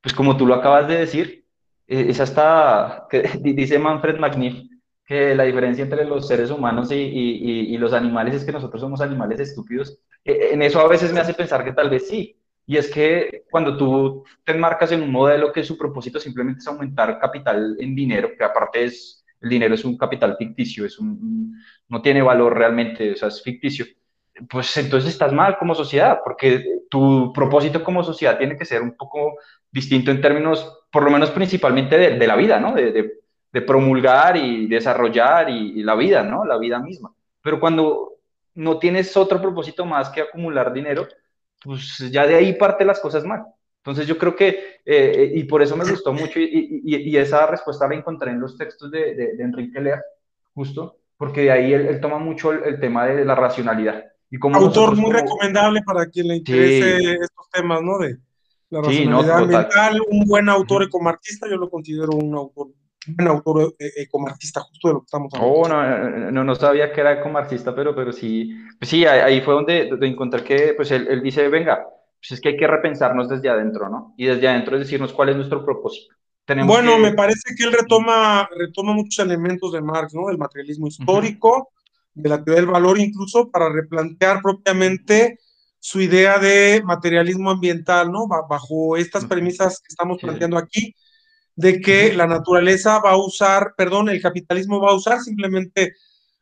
pues como tú lo acabas de decir, eh, es hasta, que <laughs> dice Manfred McNiff, que la diferencia entre los seres humanos y, los animales es que nosotros somos animales estúpidos. E, en eso a veces me hace pensar que tal vez sí. Y es que cuando tú te enmarcas en un modelo que su propósito simplemente es aumentar capital en dinero, que aparte es, el dinero es un capital ficticio, es un, no tiene valor realmente, o sea, es ficticio, pues entonces estás mal como sociedad, porque tu propósito como sociedad tiene que ser un poco distinto en términos, por lo menos principalmente de, de la vida, ¿no? De, de, de promulgar y desarrollar y, la vida, ¿no? La vida misma. Pero cuando no tienes otro propósito más que acumular dinero, pues ya de ahí parte las cosas mal. Entonces yo creo que, eh, y por eso me gustó mucho, y, y, esa respuesta la encontré en los textos de, de, Enrique Lear, justo, porque de ahí él, toma mucho el, tema de la racionalidad. Y como Autor muy recomendable para quien le interese estos temas, ¿no? De la racionalidad ambiental, un buen autor ecomartista, yo lo considero un autor un autor eh, ecomarxista, justo de lo que estamos hablando. Oh, no, no, no, sabía que era ecomarxista, pero, pero sí, pues sí, ahí fue donde, donde encontré que, pues él, él, dice, venga, pues es que hay que repensarnos desde adentro, ¿no? Y desde adentro es decirnos cuál es nuestro propósito. Tenemos bueno, me parece que él retoma, retoma muchos elementos de Marx, ¿no? Del materialismo histórico, de la teoría del valor incluso, para replantear propiamente su idea de materialismo ambiental, ¿no? Bajo estas premisas que estamos planteando aquí, de que la naturaleza va a usar, perdón, el capitalismo va a usar simplemente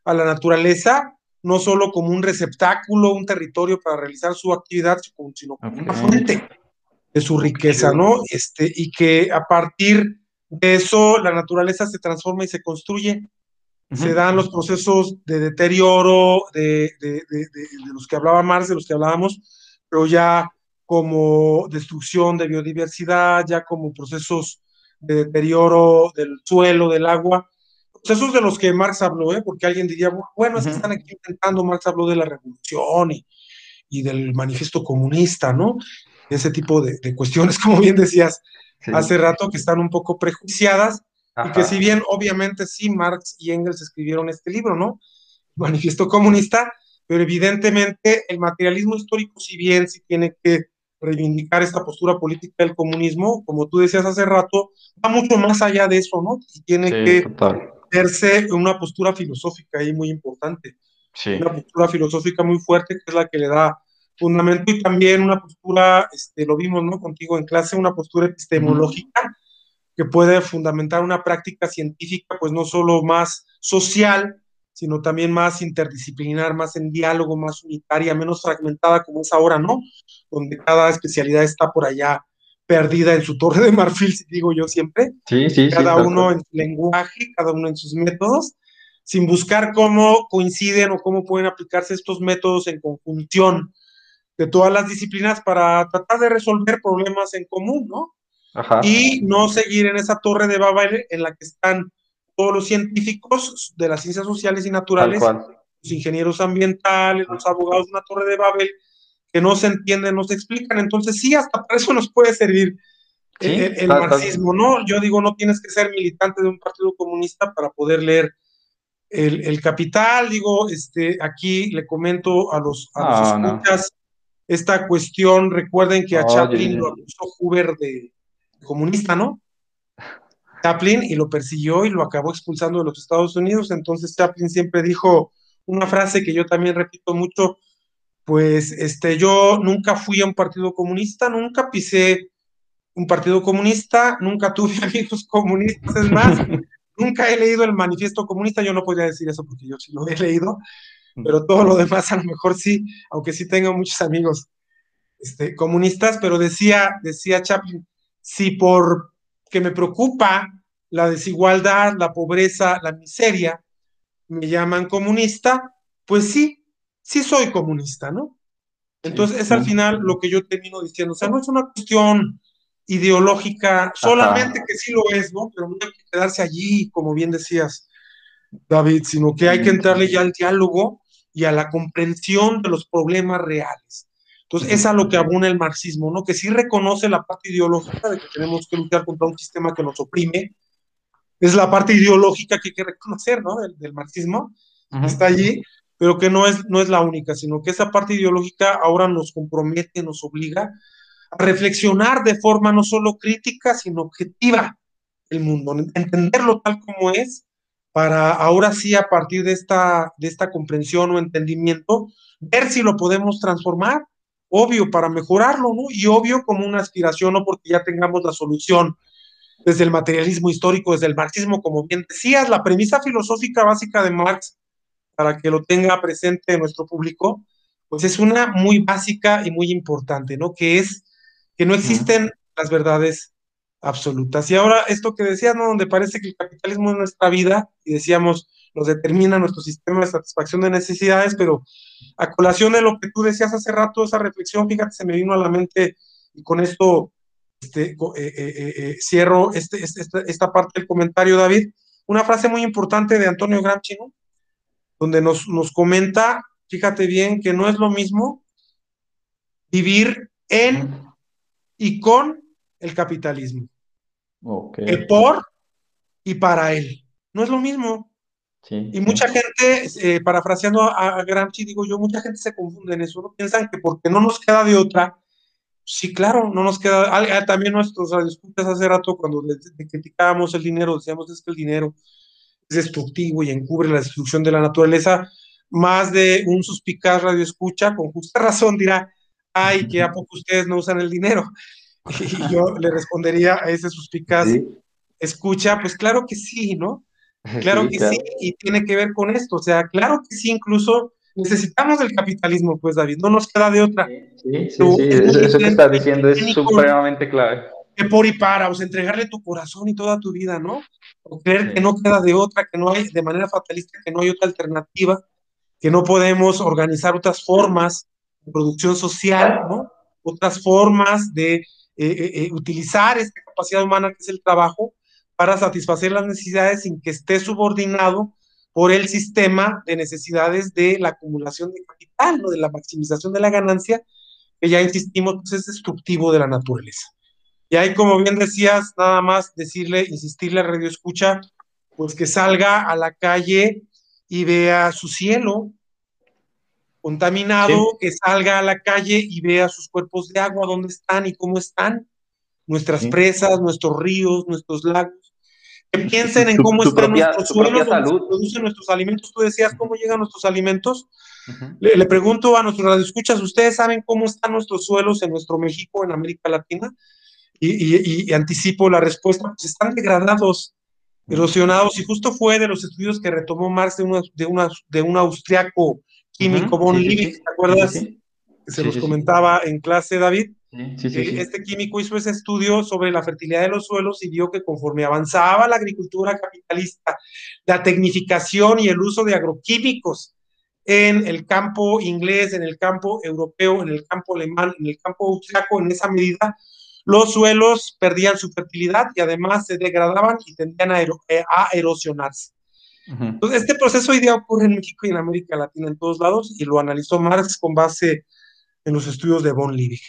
a la naturaleza, no solo como un receptáculo, un territorio para realizar su actividad, sino como una fuente de su riqueza, ¿no? Este, y que a partir de eso la naturaleza se transforma y se construye. Se dan los procesos de deterioro de, de, de, de, los que hablaba Marx, de los que hablábamos, pero ya como destrucción de biodiversidad, ya como procesos de deterioro del suelo, del agua. Pues esos de los que Marx habló, ¿eh? porque alguien diría, bueno, es que están aquí intentando, Marx habló de la revolución y, y del manifiesto comunista, ¿no? Ese tipo de, de cuestiones, <laughs> como bien decías hace rato, que están un poco prejuiciadas y que si bien obviamente sí, Marx y Engels escribieron este libro, ¿no? Manifiesto comunista, pero evidentemente el materialismo histórico, si bien sí tiene que reivindicar esta postura política del comunismo, como tú decías hace rato, va mucho más allá de eso, ¿no? Y tiene que verse una postura filosófica ahí muy importante. Una postura filosófica muy fuerte que es la que le da fundamento y también una postura, este, lo vimos, ¿no? Contigo en clase, una postura epistemológica que puede fundamentar una práctica científica, pues no solo más social, sino también más interdisciplinar, más en diálogo, más unitaria, menos fragmentada como es ahora, ¿no? Donde cada especialidad está por allá perdida en su torre de marfil, digo yo siempre. Sí, sí, cada uno en su lenguaje, cada uno en sus métodos, sin buscar cómo coinciden o cómo pueden aplicarse estos métodos en conjunción de todas las disciplinas para tratar de resolver problemas en común, ¿no? Ajá. Y no seguir en esa torre de Babel en la que están todos los científicos de las ciencias sociales y naturales, los ingenieros ambientales, los abogados una torre de Babel, que no se entienden, no se explican. Entonces, sí, hasta para eso nos puede servir el, marxismo, ¿no? Yo digo, no tienes que ser militante de un partido comunista para poder leer el, Capital. Digo, este, aquí le comento a los, a los escuchas esta cuestión. Recuerden que a Chaplin lo acusó Huber de comunista, ¿no? Chaplin y lo persiguió y lo acabó expulsando de los Estados Unidos. Entonces Chaplin siempre dijo una frase que yo también repito mucho, pues este, yo nunca fui a un partido comunista, nunca pisé un partido comunista, nunca tuve <laughs> amigos comunistas, es más, <laughs> nunca he leído el manifiesto comunista, yo no podría decir eso porque yo sí lo he leído, pero todo lo demás a lo mejor sí, aunque sí tengo muchos amigos este, comunistas, pero decía, decía Chaplin, si por que me preocupa la desigualdad, la pobreza, la miseria, me llaman comunista, pues sí, sí soy comunista, ¿no? Entonces es al final lo que yo termino diciendo, o sea, no es una cuestión ideológica, solamente que sí lo es, ¿no? Pero no hay que quedarse allí, como bien decías, David, sino que hay que entrarle ya al diálogo y a la comprensión de los problemas reales. Entonces, es a lo que abona el marxismo, ¿no? Que sí reconoce la parte ideológica de que tenemos que luchar contra un sistema que nos oprime. Es la parte ideológica que hay que reconocer, ¿no? Del, marxismo, está allí, pero que no es, no es la única, sino que esa parte ideológica ahora nos compromete, nos obliga a reflexionar de forma no solo crítica, sino objetiva el mundo, entenderlo tal como es, para ahora sí, a partir de esta, de esta comprensión o entendimiento, ver si lo podemos transformar obvio, para mejorarlo, ¿no? Y obvio como una aspiración, no porque ya tengamos la solución desde el materialismo histórico, desde el marxismo, como bien decías, la premisa filosófica básica de Marx, para que lo tenga presente nuestro público, pues es una muy básica y muy importante, ¿no? Que es que no existen las verdades absolutas. Y ahora esto que decías, ¿no? Donde parece que el capitalismo es nuestra vida, y decíamos, nos determina nuestro sistema de satisfacción de necesidades, pero a colación de lo que tú decías hace rato, esa reflexión, fíjate, se me vino a la mente y con esto este, eh, eh, eh, cierro este, este, esta, parte del comentario, David. Una frase muy importante de Antonio Gramsci, ¿no? Donde nos, nos comenta, fíjate bien, que no es lo mismo vivir en y con el capitalismo. Okay. por y para él. No es lo mismo y mucha gente, eh, parafraseando a, Gramsci, digo yo, mucha gente se confunde en eso, ¿no? piensan que porque no nos queda de otra, sí, claro, no nos queda, ah, también nuestros radioescuchas hace rato cuando criticábamos el dinero, decíamos es que el dinero es destructivo y encubre la destrucción de la naturaleza, más de un suspicaz radioescucha, con justa <laughs> razón dirá, ay, que a poco ustedes no usan el dinero. <laughs> Y yo le respondería a ese suspicaz escucha, pues claro que sí, ¿no? <laughs> Claro que sí, y tiene que ver con esto. O sea, claro que sí, incluso necesitamos el capitalismo, pues David, no nos queda de otra. Sí, sí, sí, eso, que estás diciendo es supremamente clave. Que por y para, o sea, entregarle tu corazón y toda tu vida, ¿no? O creer que no queda de otra, que no hay, de manera fatalista, que no hay otra alternativa, que no podemos organizar otras formas de producción social, ¿no? Otras formas de eh, eh, eh, utilizar esta capacidad humana que es el trabajo para satisfacer las necesidades sin que esté subordinado por el sistema de necesidades de la acumulación de capital, ¿no? de la maximización de la ganancia, que ya insistimos, pues es destructivo de la naturaleza. Y ahí, como bien decías, nada más decirle, insistirle a Radio Escucha, pues que salga a la calle y vea su cielo contaminado, que salga a la calle y vea sus cuerpos de agua, dónde están y cómo están, nuestras presas, nuestros ríos, nuestros lagos que piensen en cómo están nuestros suelos, producen nuestros alimentos. Tú decías cómo llegan nuestros alimentos. le, pregunto a nuestros radioescuchas, ¿ustedes saben cómo están nuestros suelos en nuestro México, en América Latina? Y, anticipo la respuesta, pues están degradados, erosionados, y justo fue de los estudios que retomó Marx de, de, una, de un austriaco químico, von Liebig, ¿te acuerdas? Que se los comentaba en clase, David este químico hizo ese estudio sobre la fertilidad de los suelos y vio que conforme avanzaba la agricultura capitalista, la tecnificación y el uso de agroquímicos en el campo inglés, en el campo europeo, en el campo alemán, en el campo austriaco, en esa medida, los suelos perdían su fertilidad y además se degradaban y tendían a, eh, erosionarse. Entonces, este proceso hoy día ocurre en México y en América Latina en todos lados y lo analizó Marx con base en los estudios de von Liebig.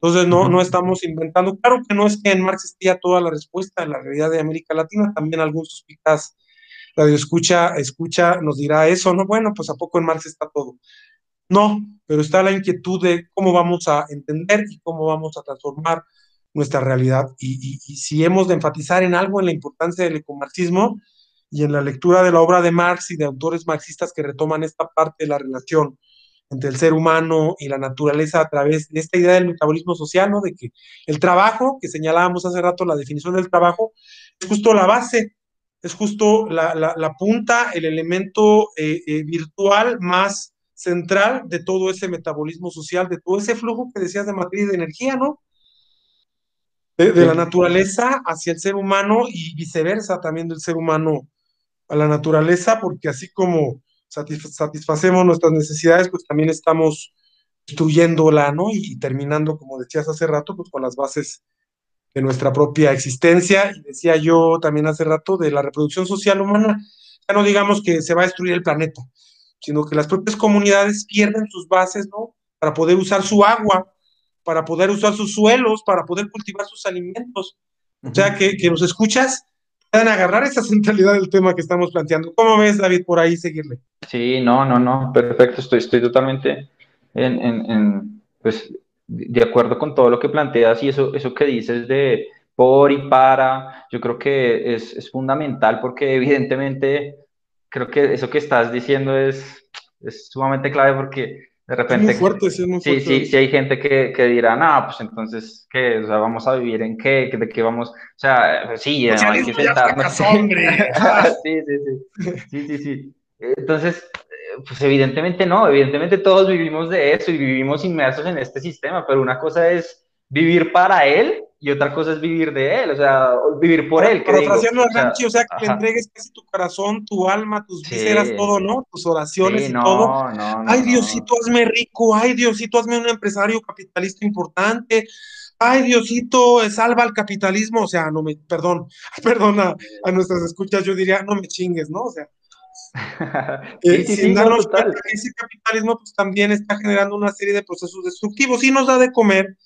Entonces, no, no estamos inventando. Claro que no es que en Marx esté toda la respuesta en la realidad de América Latina, también algún suspicaz radio escucha, escucha, nos dirá eso, ¿no? Bueno, pues a poco en Marx está todo. No, pero está la inquietud de cómo vamos a entender y cómo vamos a transformar nuestra realidad. Y, y si hemos de enfatizar en algo en la importancia del ecomarxismo y en la lectura de la obra de Marx y de autores marxistas que retoman esta parte de la relación entre el ser humano y la naturaleza a través de esta idea del metabolismo social, ¿no? De que el trabajo, que señalábamos hace rato, la definición del trabajo, es justo la base, es justo la, punta, el elemento eh, eh, virtual más central de todo ese metabolismo social, de todo ese flujo que decías de materia y de energía, ¿no? De, de la naturaleza hacia el ser humano y viceversa también del ser humano a la naturaleza, porque así como satisfacemos nuestras necesidades, pues también estamos destruyéndola, ¿no? Y, terminando, como decías hace rato, pues con las bases de nuestra propia existencia. Y decía yo también hace rato de la reproducción social humana. ya no digamos que se va a destruir el planeta, sino que las propias comunidades pierden sus bases, ¿no? Para poder usar su agua, para poder usar sus suelos, para poder cultivar sus alimentos. O sea, que, que nos escuchas puedan agarrar esa centralidad del tema que estamos planteando. ¿Cómo ves, David, por ahí seguirle? Sí, no, no, no, perfecto, estoy, estoy totalmente en, en, en pues, de acuerdo con todo lo que planteas y eso, eso que dices de por y para, yo creo que es, es fundamental porque evidentemente creo que eso que estás diciendo es, es sumamente clave porque de repente... Es muy fuerte, sí, es muy fuerte. Sí, sí, sí hay gente que, que dirá, no, pues entonces, ¿qué? O sea, ¿vamos a vivir en qué? ¿De qué vamos? O sea, sí, no, hay que sentarnos. <laughs> sí, sí, sí, sí, sí, sí. Entonces, pues evidentemente no, evidentemente todos vivimos de eso y vivimos inmersos en este sistema, pero una cosa es vivir para él y otra cosa es vivir de él, o sea, vivir por él. Pero Parafraseando a Ranchi, o sea, que le entregues casi tu corazón, tu alma, tus sí, vísceras, todo, ¿no? Tus oraciones sí, y no, todo. No, no, ay, Diosito, hazme rico, ay, Diosito, hazme un empresario capitalista importante, ay, Diosito, salva al capitalismo, o sea, no me, perdón, <laughs> perdona a nuestras escuchas, yo diría, no me chingues, ¿no? O sea, <laughs> eh, sí, sin darnos cuenta que ese capitalismo pues, también está generando una serie de procesos destructivos y nos da de comer,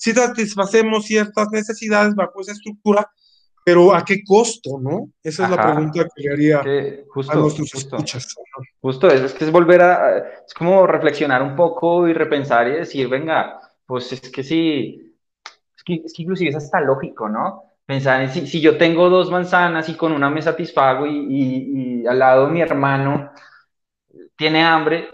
si satisfacemos ciertas necesidades bajo esa estructura, pero ¿a qué costo, no? Esa es la Ajá. pregunta que le haría Que justo, a nuestros justo. escuchas. ¿no? Justo es, es que es volver a, es como reflexionar un poco y repensar y decir, venga, pues es que sí, es que, es que inclusive es hasta lógico, ¿no? Pensar en si, si yo tengo dos manzanas y con una me satisfago y, y, y al lado mi hermano tiene hambre,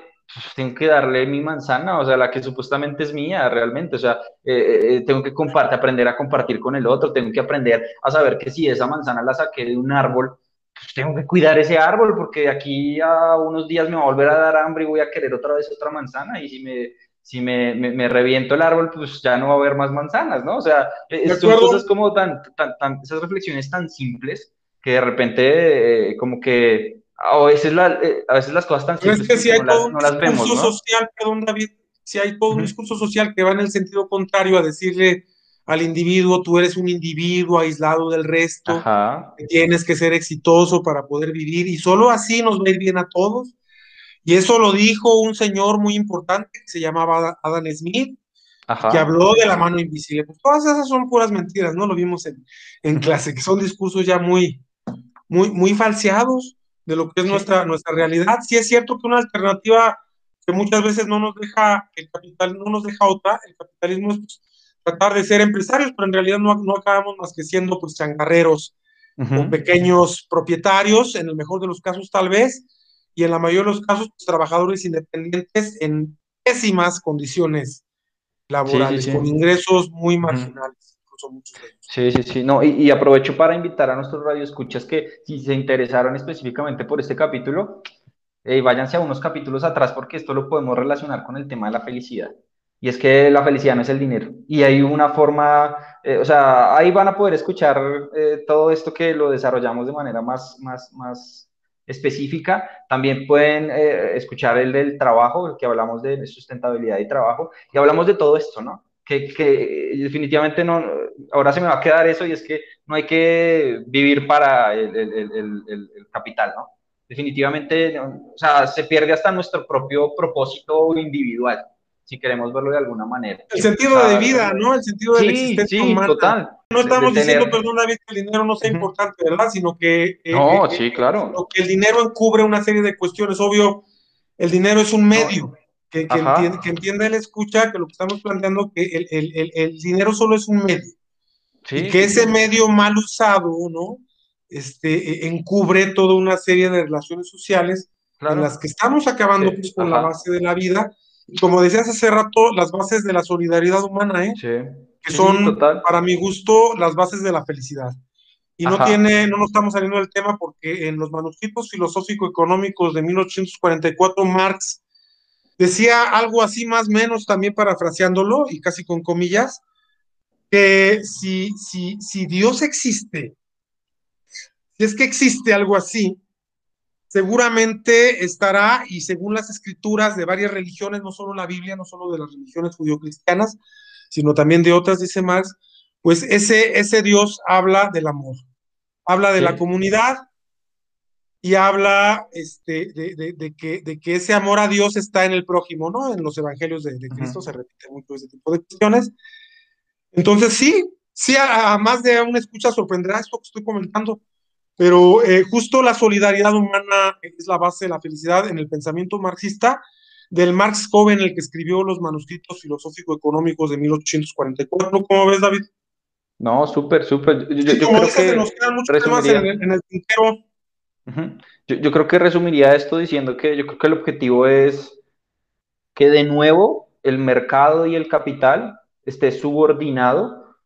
tengo que darle mi manzana, o sea, la que supuestamente es mía realmente, o sea, eh, eh, tengo que compartir, aprender a compartir con el otro, tengo que aprender a saber que si esa manzana la saqué de un árbol, pues tengo que cuidar ese árbol porque de aquí a unos días me va a volver a dar hambre y voy a querer otra vez otra manzana y si me, si me, me, me reviento el árbol, pues ya no va a haber más manzanas, ¿no? O sea, eh, son cosas como tan, tan, tan, esas reflexiones tan simples que de repente eh, como que a veces, la, eh, a veces las cosas tan simples es que si hay no, todo las, un no las vemos, discurso ¿no? social, perdón David, si hay todo un discurso social que va en el sentido contrario a decirle al individuo, tú eres un individuo aislado del resto, Ajá, tienes que ser exitoso para poder vivir y solo así nos va a ir bien a todos. Y eso lo dijo un señor muy importante que se llamaba Adam Smith, ajá. que habló de la mano invisible. Pues todas esas son puras mentiras, ¿no? Lo vimos en, en clase, que son discursos ya muy, muy, muy falseados de lo que es nuestra, nuestra realidad. Sí es cierto que una alternativa que muchas veces no nos deja, el capital no nos deja otra, el capitalismo es pues, tratar de ser empresarios, pero en realidad no, no acabamos más que siendo pues changarreros o pequeños propietarios, en el mejor de los casos tal vez, y en la mayoría de los casos pues, trabajadores independientes en pésimas condiciones laborales, Sí, sí, sí. con ingresos muy marginales, Sí, sí, sí. No, y, y aprovecho para invitar a nuestros radioescuchas que si se interesaron específicamente por este capítulo, eh, váyanse a unos capítulos atrás porque esto lo podemos relacionar con el tema de la felicidad. Y es que la felicidad no es el dinero. Y hay una forma, eh, o sea, ahí van a poder escuchar eh, todo esto que lo desarrollamos de manera más, más, más específica. También pueden eh, escuchar el del trabajo, el que hablamos de sustentabilidad y trabajo. Y hablamos de todo esto, ¿no? Que, que definitivamente no, ahora se me va a quedar eso y es que no hay que vivir para el, el, el, el, el capital, ¿no? Definitivamente, o sea, se pierde hasta nuestro propio propósito individual, si queremos verlo de alguna manera. El sentido O sea, de vida, ¿no? El sentido de la Sí, existencia sí, humana. total. No estamos de diciendo, tener- perdón, David, que el dinero no sea Ujú. importante, ¿verdad? Sino que, eh, No, eh, sí, claro. sino que el dinero encubre una serie de cuestiones. Obvio, el dinero es un medio. Que, que, Ajá. entiende, que entienda él escucha que lo que estamos planteando, que el, el, el, el dinero solo es un medio. Sí, y que ese sí. medio mal usado, ¿no? Este, eh, encubre toda una serie de relaciones sociales Claro. en las que estamos acabando Sí, pues, con la ajá. base de la vida. Y como decías hace rato, las bases de la solidaridad humana, ¿eh? Que son, total. para mi gusto, las bases de la felicidad. Y no Ajá. tiene, no nos estamos saliendo del tema porque en los manuscritos filosófico-económicos de 1844, Marx decía algo así más o menos, también parafraseándolo y casi con comillas, que si, si, si Dios existe, si es que existe algo así, seguramente estará, y según las escrituras de varias religiones, no solo la Biblia, no solo de las religiones judio-cristianas, sino también de otras, dice Marx, pues ese, ese Dios habla del amor, habla de Sí. la comunidad y habla este, de, que, de que ese amor a Dios está en el prójimo, ¿no? En los evangelios de, Cristo se repite mucho ese tipo de cuestiones. Entonces, sí, sí, a, más de una escucha sorprenderá esto que estoy comentando, pero eh, justo la solidaridad humana es la base de la felicidad en el pensamiento marxista del Marx joven, el que escribió los manuscritos filosófico-económicos de 1844. ¿Cómo ves, David? No, súper, súper. Yo, yo, creo que nos quedan muchos temas en el tintero. Yo, creo que resumiría esto diciendo que yo creo que el objetivo es que de nuevo el mercado y el capital esté subordinado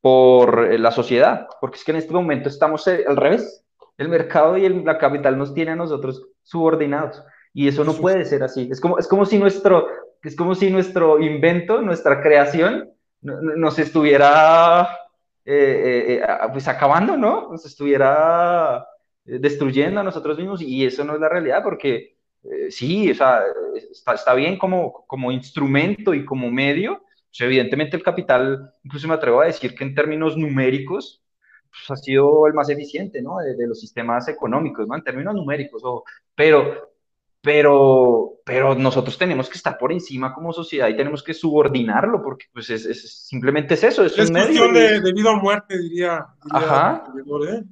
por la sociedad, porque es que en este momento estamos eh, al revés. El mercado y el, la capital nos tiene a nosotros subordinados. Y eso no puede ser así. Es como, es como si nuestro, es como si nuestro invento, nuestra creación, nos estuviera eh, eh, eh, pues acabando, ¿no? Nos estuviera destruyendo a nosotros mismos y eso no es la realidad porque sí, o sea, está, está, bien como, como instrumento y como medio. Pues evidentemente el capital, incluso me atrevo a decir que en términos numéricos, pues ha sido el más eficiente, ¿no? De, de, los sistemas económicos, ¿no? En términos numéricos, ojo. Pero, pero, pero nosotros tenemos que estar por encima como sociedad y tenemos que subordinarlo, porque pues es, simplemente es eso. Es, es cuestión de, de, vida o muerte, diría. Ajá. ¿eh?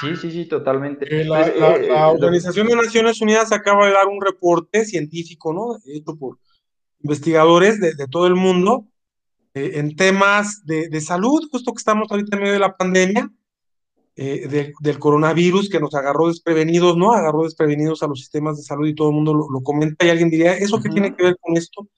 Sí, sí, sí, totalmente. Eh, la, pues, la, eh, la, Organización de Naciones Unidas acaba de dar un reporte científico, ¿no? Hecho por investigadores de, de todo el mundo en temas de, de salud, justo que estamos ahorita en medio de la pandemia, eh, del coronavirus que nos agarró desprevenidos, ¿no? Agarró desprevenidos a los sistemas de salud y todo el mundo lo, comenta y alguien diría, ¿eso qué tiene que ver con esto?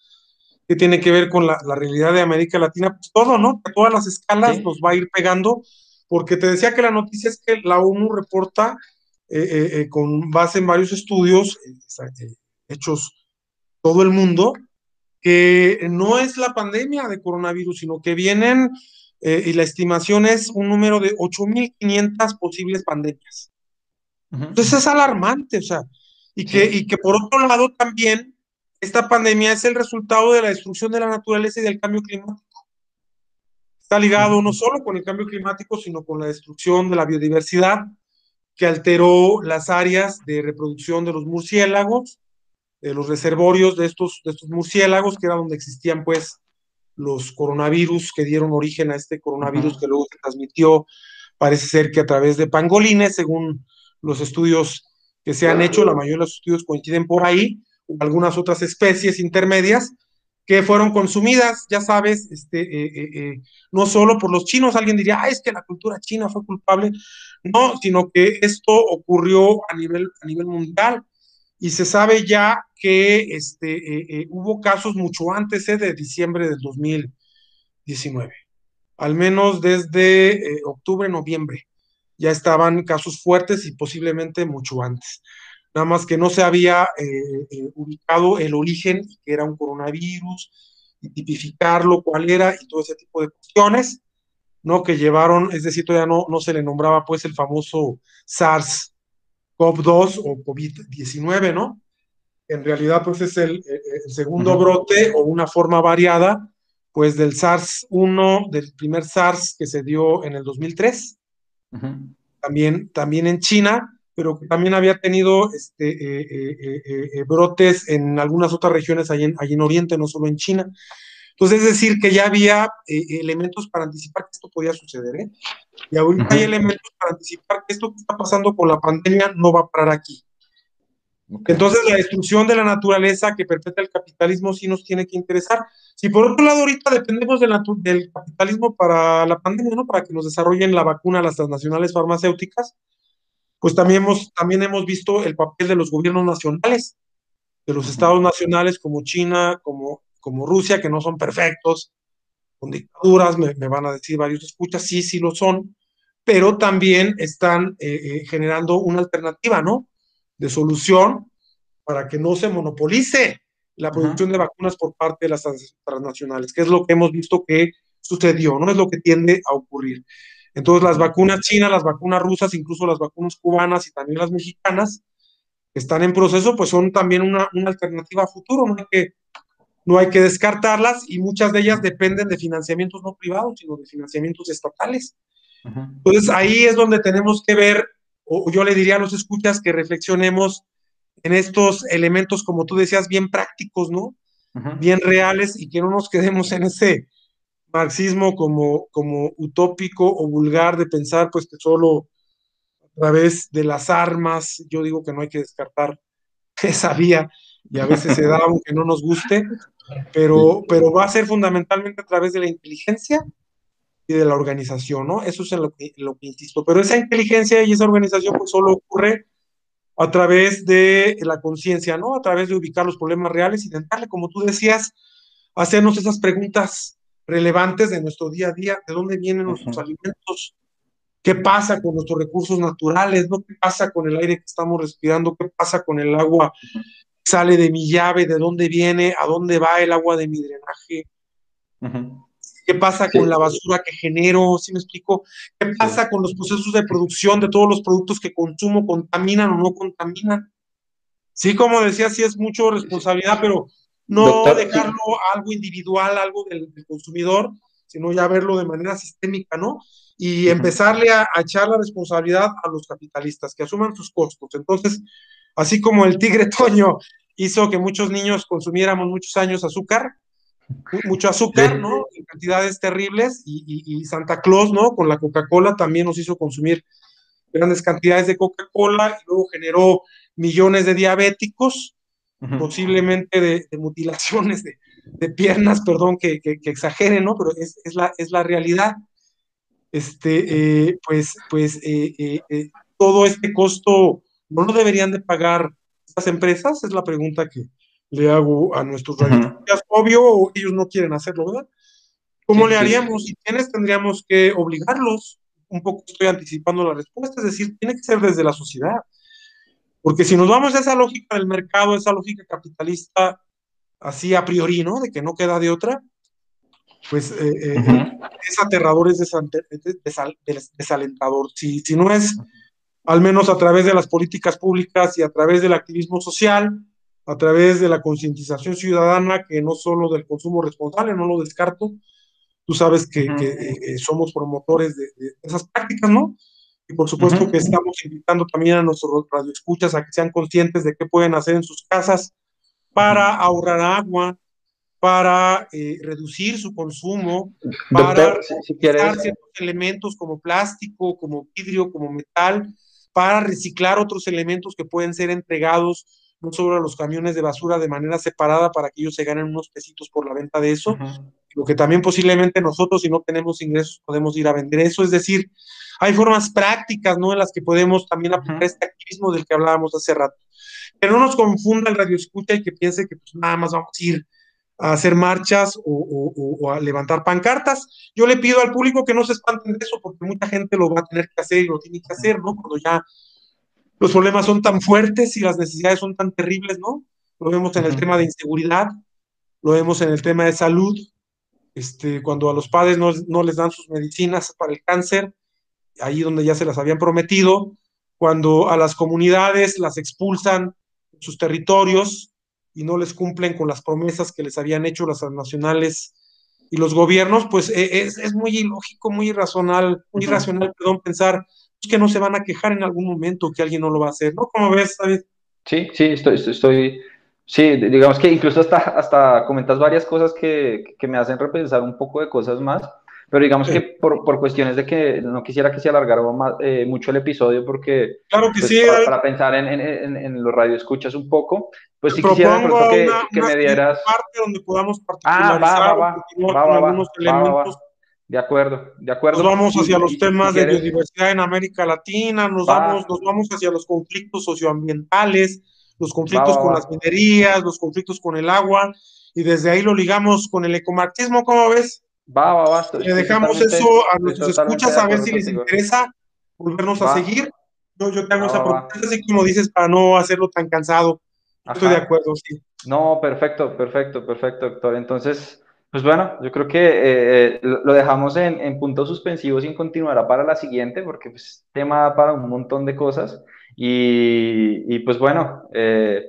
¿Qué tiene que ver con la, realidad de América Latina? Pues todo, ¿no? Que todas las escalas nos va a ir pegando, porque te decía que la noticia es que la ONU reporta eh, eh, con base en varios estudios hechos todo el mundo, que no es la pandemia de coronavirus, sino que vienen eh, y la estimación es un número de 8.500 posibles pandemias. Entonces es alarmante, o sea, y que, y que por otro lado también esta pandemia es el resultado de la destrucción de la naturaleza y del cambio climático. Está ligado no solo con el cambio climático, sino con la destrucción de la biodiversidad, que alteró las áreas de reproducción de los murciélagos, de los reservorios de estos, de estos murciélagos, que era donde existían pues los coronavirus que dieron origen a este coronavirus que luego se transmitió, parece ser que a través de pangolines, según los estudios que se han hecho, la mayoría de los estudios coinciden por ahí, algunas otras especies intermedias que fueron consumidas, ya sabes, este, eh, eh, eh, no solo por los chinos, alguien diría, ah, es que la cultura china fue culpable, no, sino que esto ocurrió a nivel, a nivel mundial. Y se sabe ya que este, hubo casos mucho antes de diciembre del 2019, al menos desde octubre, noviembre, ya estaban casos fuertes y posiblemente mucho antes. Nada más que no se había ubicado el origen, que era un coronavirus, y tipificarlo, cuál era, y todo ese tipo de cuestiones, ¿no? Que llevaron, es decir, todavía no, no se le nombraba pues el famoso SARS COV2 o COVID-19, ¿no? En realidad, pues es el, segundo brote o una forma variada, pues del SARS-1, del primer SARS que se dio en el 2003, también, también en China, pero también había tenido este, eh, eh, eh, brotes en algunas otras regiones allí en, allí en Oriente, no solo en China. Entonces, es decir, que ya había eh, elementos para anticipar que esto podía suceder, ¿eh? Y ahorita hay elementos para anticipar que esto que está pasando con la pandemia no va a parar aquí. Entonces, la destrucción de la naturaleza que perpetra el capitalismo sí nos tiene que interesar. Si por otro lado ahorita dependemos del, del capitalismo para la pandemia, ¿no? Para que nos desarrollen la vacuna las transnacionales farmacéuticas, pues también hemos, también hemos visto el papel de los gobiernos nacionales, de los estados nacionales como China, como como Rusia, que no son perfectos, con dictaduras, me, van a decir varios escuchas, sí, sí lo son, pero también están eh, eh, generando una alternativa, ¿no? De solución para que no se monopolice la producción de vacunas por parte de las transnacionales, que es lo que hemos visto que sucedió, no es lo que tiende a ocurrir. Entonces, las vacunas chinas, las vacunas rusas, incluso las vacunas cubanas y también las mexicanas, que están en proceso, pues son también una, una alternativa a futuro, no hay que no hay que descartarlas y muchas de ellas dependen de financiamientos no privados, sino de financiamientos estatales. Entonces ahí es donde tenemos que ver o yo le diría a los escuchas que reflexionemos en estos elementos, como tú decías, bien prácticos, ¿no? Bien reales y que no nos quedemos en ese marxismo como, como utópico o vulgar de pensar pues que solo a través de las armas, yo digo que no hay que descartar <laughs> esa vía y a veces se da aunque no nos guste, pero, pero va a ser fundamentalmente a través de la inteligencia y de la organización, ¿no? Eso es en lo que, lo que insisto, pero esa inteligencia y esa organización pues solo ocurre a través de la conciencia, ¿no? A través de ubicar los problemas reales y intentarle, como tú decías, hacernos esas preguntas relevantes de nuestro día a día, de dónde vienen nuestros alimentos, qué pasa con nuestros recursos naturales, ¿no? ¿Qué pasa con el aire que estamos respirando? ¿Qué pasa con el agua que sale de mi llave? ¿De dónde viene? ¿A dónde va el agua de mi drenaje? ¿Qué pasa con la basura que genero? ¿Sí me explico? ¿Qué pasa con los procesos de producción de todos los productos que consumo? ¿Contaminan o no contaminan? Sí, como decía, sí es mucho responsabilidad, pero no dejarlo algo individual, algo del, consumidor, sino ya verlo de manera sistémica, ¿no? Y empezarle a, echar la responsabilidad a los capitalistas, que asuman sus costos. Entonces, así como el tigre <laughs> Toño hizo que muchos niños consumiéramos muchos años azúcar, mucho azúcar, ¿no? En cantidades terribles, y, y Santa Claus, ¿no? Con la Coca-Cola también nos hizo consumir grandes cantidades de Coca-Cola y luego generó millones de diabéticos posiblemente de, mutilaciones de, piernas, perdón que, que, exagere, ¿no? Pero es, la, es la realidad. Este, eh, pues, pues eh, eh, todo este costo no lo deberían de pagar estas empresas, es la pregunta que le hago a nuestros uh Obvio, ellos no quieren hacerlo, ¿verdad? ¿Cómo le haríamos? ¿Y quiénes tendríamos que obligarlos? Un poco estoy anticipando la respuesta, es decir, tiene que ser desde la sociedad. Porque si nos vamos a esa lógica del mercado, esa lógica capitalista, así a priori, ¿no? De que no queda de otra, pues eh, eh, es aterrador, es desalentador. Si, si no es, al menos a través de las políticas públicas y a través del activismo social, a través de la concientización ciudadana, que no solo del consumo responsable, no lo descarto, tú sabes que, eh, somos promotores de, esas prácticas, ¿no? Y por supuesto que estamos invitando también a nuestros radioescuchas a que sean conscientes de qué pueden hacer en sus casas para ahorrar agua, para eh, reducir su consumo, para si, ciertos elementos como plástico, como vidrio, como metal, para reciclar otros elementos que pueden ser entregados no solo a los camiones de basura de manera separada para que ellos se ganen unos pesitos por la venta de eso, lo que también posiblemente nosotros si no tenemos ingresos podemos ir a vender eso, es decir, hay formas prácticas, ¿no? En las que podemos también aplicar este activismo del que hablábamos hace rato. Que no nos confunda el radio escucha y que piense que pues, nada más vamos a ir a hacer marchas o, a levantar pancartas. Yo le pido al público que no se espanten de eso, porque mucha gente lo va a tener que hacer y lo tiene que hacer, ¿no? Cuando ya los problemas son tan fuertes y las necesidades son tan terribles, ¿no? Lo vemos en el tema de inseguridad, lo vemos en el tema de salud, este, cuando a los padres no, no les dan sus medicinas para el cáncer, ahí donde ya se las habían prometido, cuando a las comunidades las expulsan de sus territorios y no les cumplen con las promesas que les habían hecho las nacionales y los gobiernos, pues e, es, es muy ilógico, muy irracional, muy irracional, perdón, pensar que no se van a quejar en algún momento que alguien no lo va a hacer, ¿no? ¿Cómo ves, David? Sí, sí, estoy, estoy, sí, digamos que incluso hasta, hasta comentas varias cosas que, que me hacen repensar un poco de cosas más. Pero digamos que por, por, cuestiones de que no quisiera que se alargara más, eh, mucho el episodio, porque claro que pues, sí, para, pensar en, en, en, los radioescuchas un poco, pues sí quisiera que, que me dieras. parte donde podamos ah, va, va, va, va, elementos. De acuerdo, de acuerdo. Nos vamos hacia los temas de biodiversidad en América Latina, nos, vamos, nos vamos hacia los conflictos socioambientales, los conflictos con las minerías, los conflictos con el agua, y desde ahí lo ligamos con el ecomarxismo, ¿cómo ves? Va, va, va. Le dejamos eso a nuestros escuchas a ver si les interesa volvernos a seguir. Yo, yo te hago esa propuesta, así como dices, para no hacerlo tan cansado. Estoy de acuerdo, sí. No, perfecto, perfecto, perfecto, doctor. Entonces, pues bueno, yo creo que eh, eh, lo dejamos en, en, puntos suspensivos y continuará para la siguiente, porque pues tema para un montón de cosas. Y, y pues bueno, eh,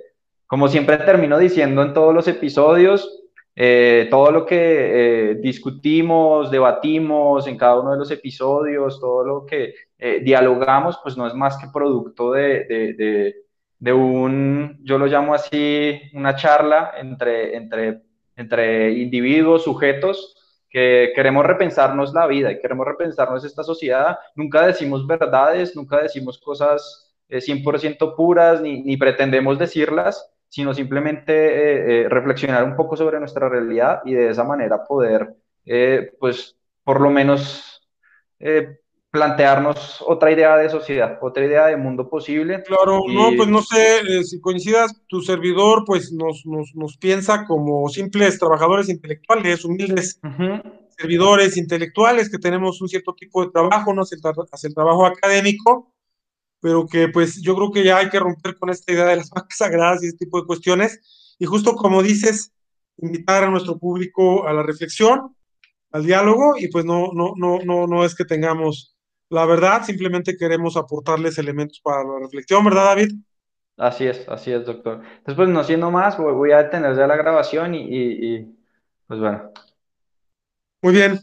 como siempre termino diciendo en todos los episodios, eh, todo lo que eh, discutimos, debatimos en cada uno de los episodios, todo lo que eh, dialogamos, pues no es más que producto de, de, de, un, yo lo llamo así, una charla entre, entre, entre individuos, sujetos, que queremos repensarnos la vida y queremos repensarnos esta sociedad. Nunca decimos verdades, nunca decimos cosas 100% puras, ni, ni pretendemos decirlas, sino simplemente eh, eh, reflexionar un poco sobre nuestra realidad y de esa manera poder, eh, pues, por lo menos plantearnos otra idea de sociedad, otra idea de mundo posible. Claro, no, pues no sé, si coincidas, tu servidor pues nos, nos, nos, piensa como simples trabajadores intelectuales, humildes servidores intelectuales que tenemos un cierto tipo de trabajo, no hacia el trabajo académico, pero que pues yo creo que ya hay que romper con esta idea de las <laughs> vacas sagradas y este tipo de cuestiones. Y justo como dices, invitar a nuestro público a la reflexión, al diálogo, y pues no, no, no, no, no es que tengamos la verdad, simplemente queremos aportarles elementos para la reflexión, ¿verdad, David? Así es, así es, doctor. Entonces, pues no siendo más, voy a detener ya la grabación y, y pues bueno. Muy bien.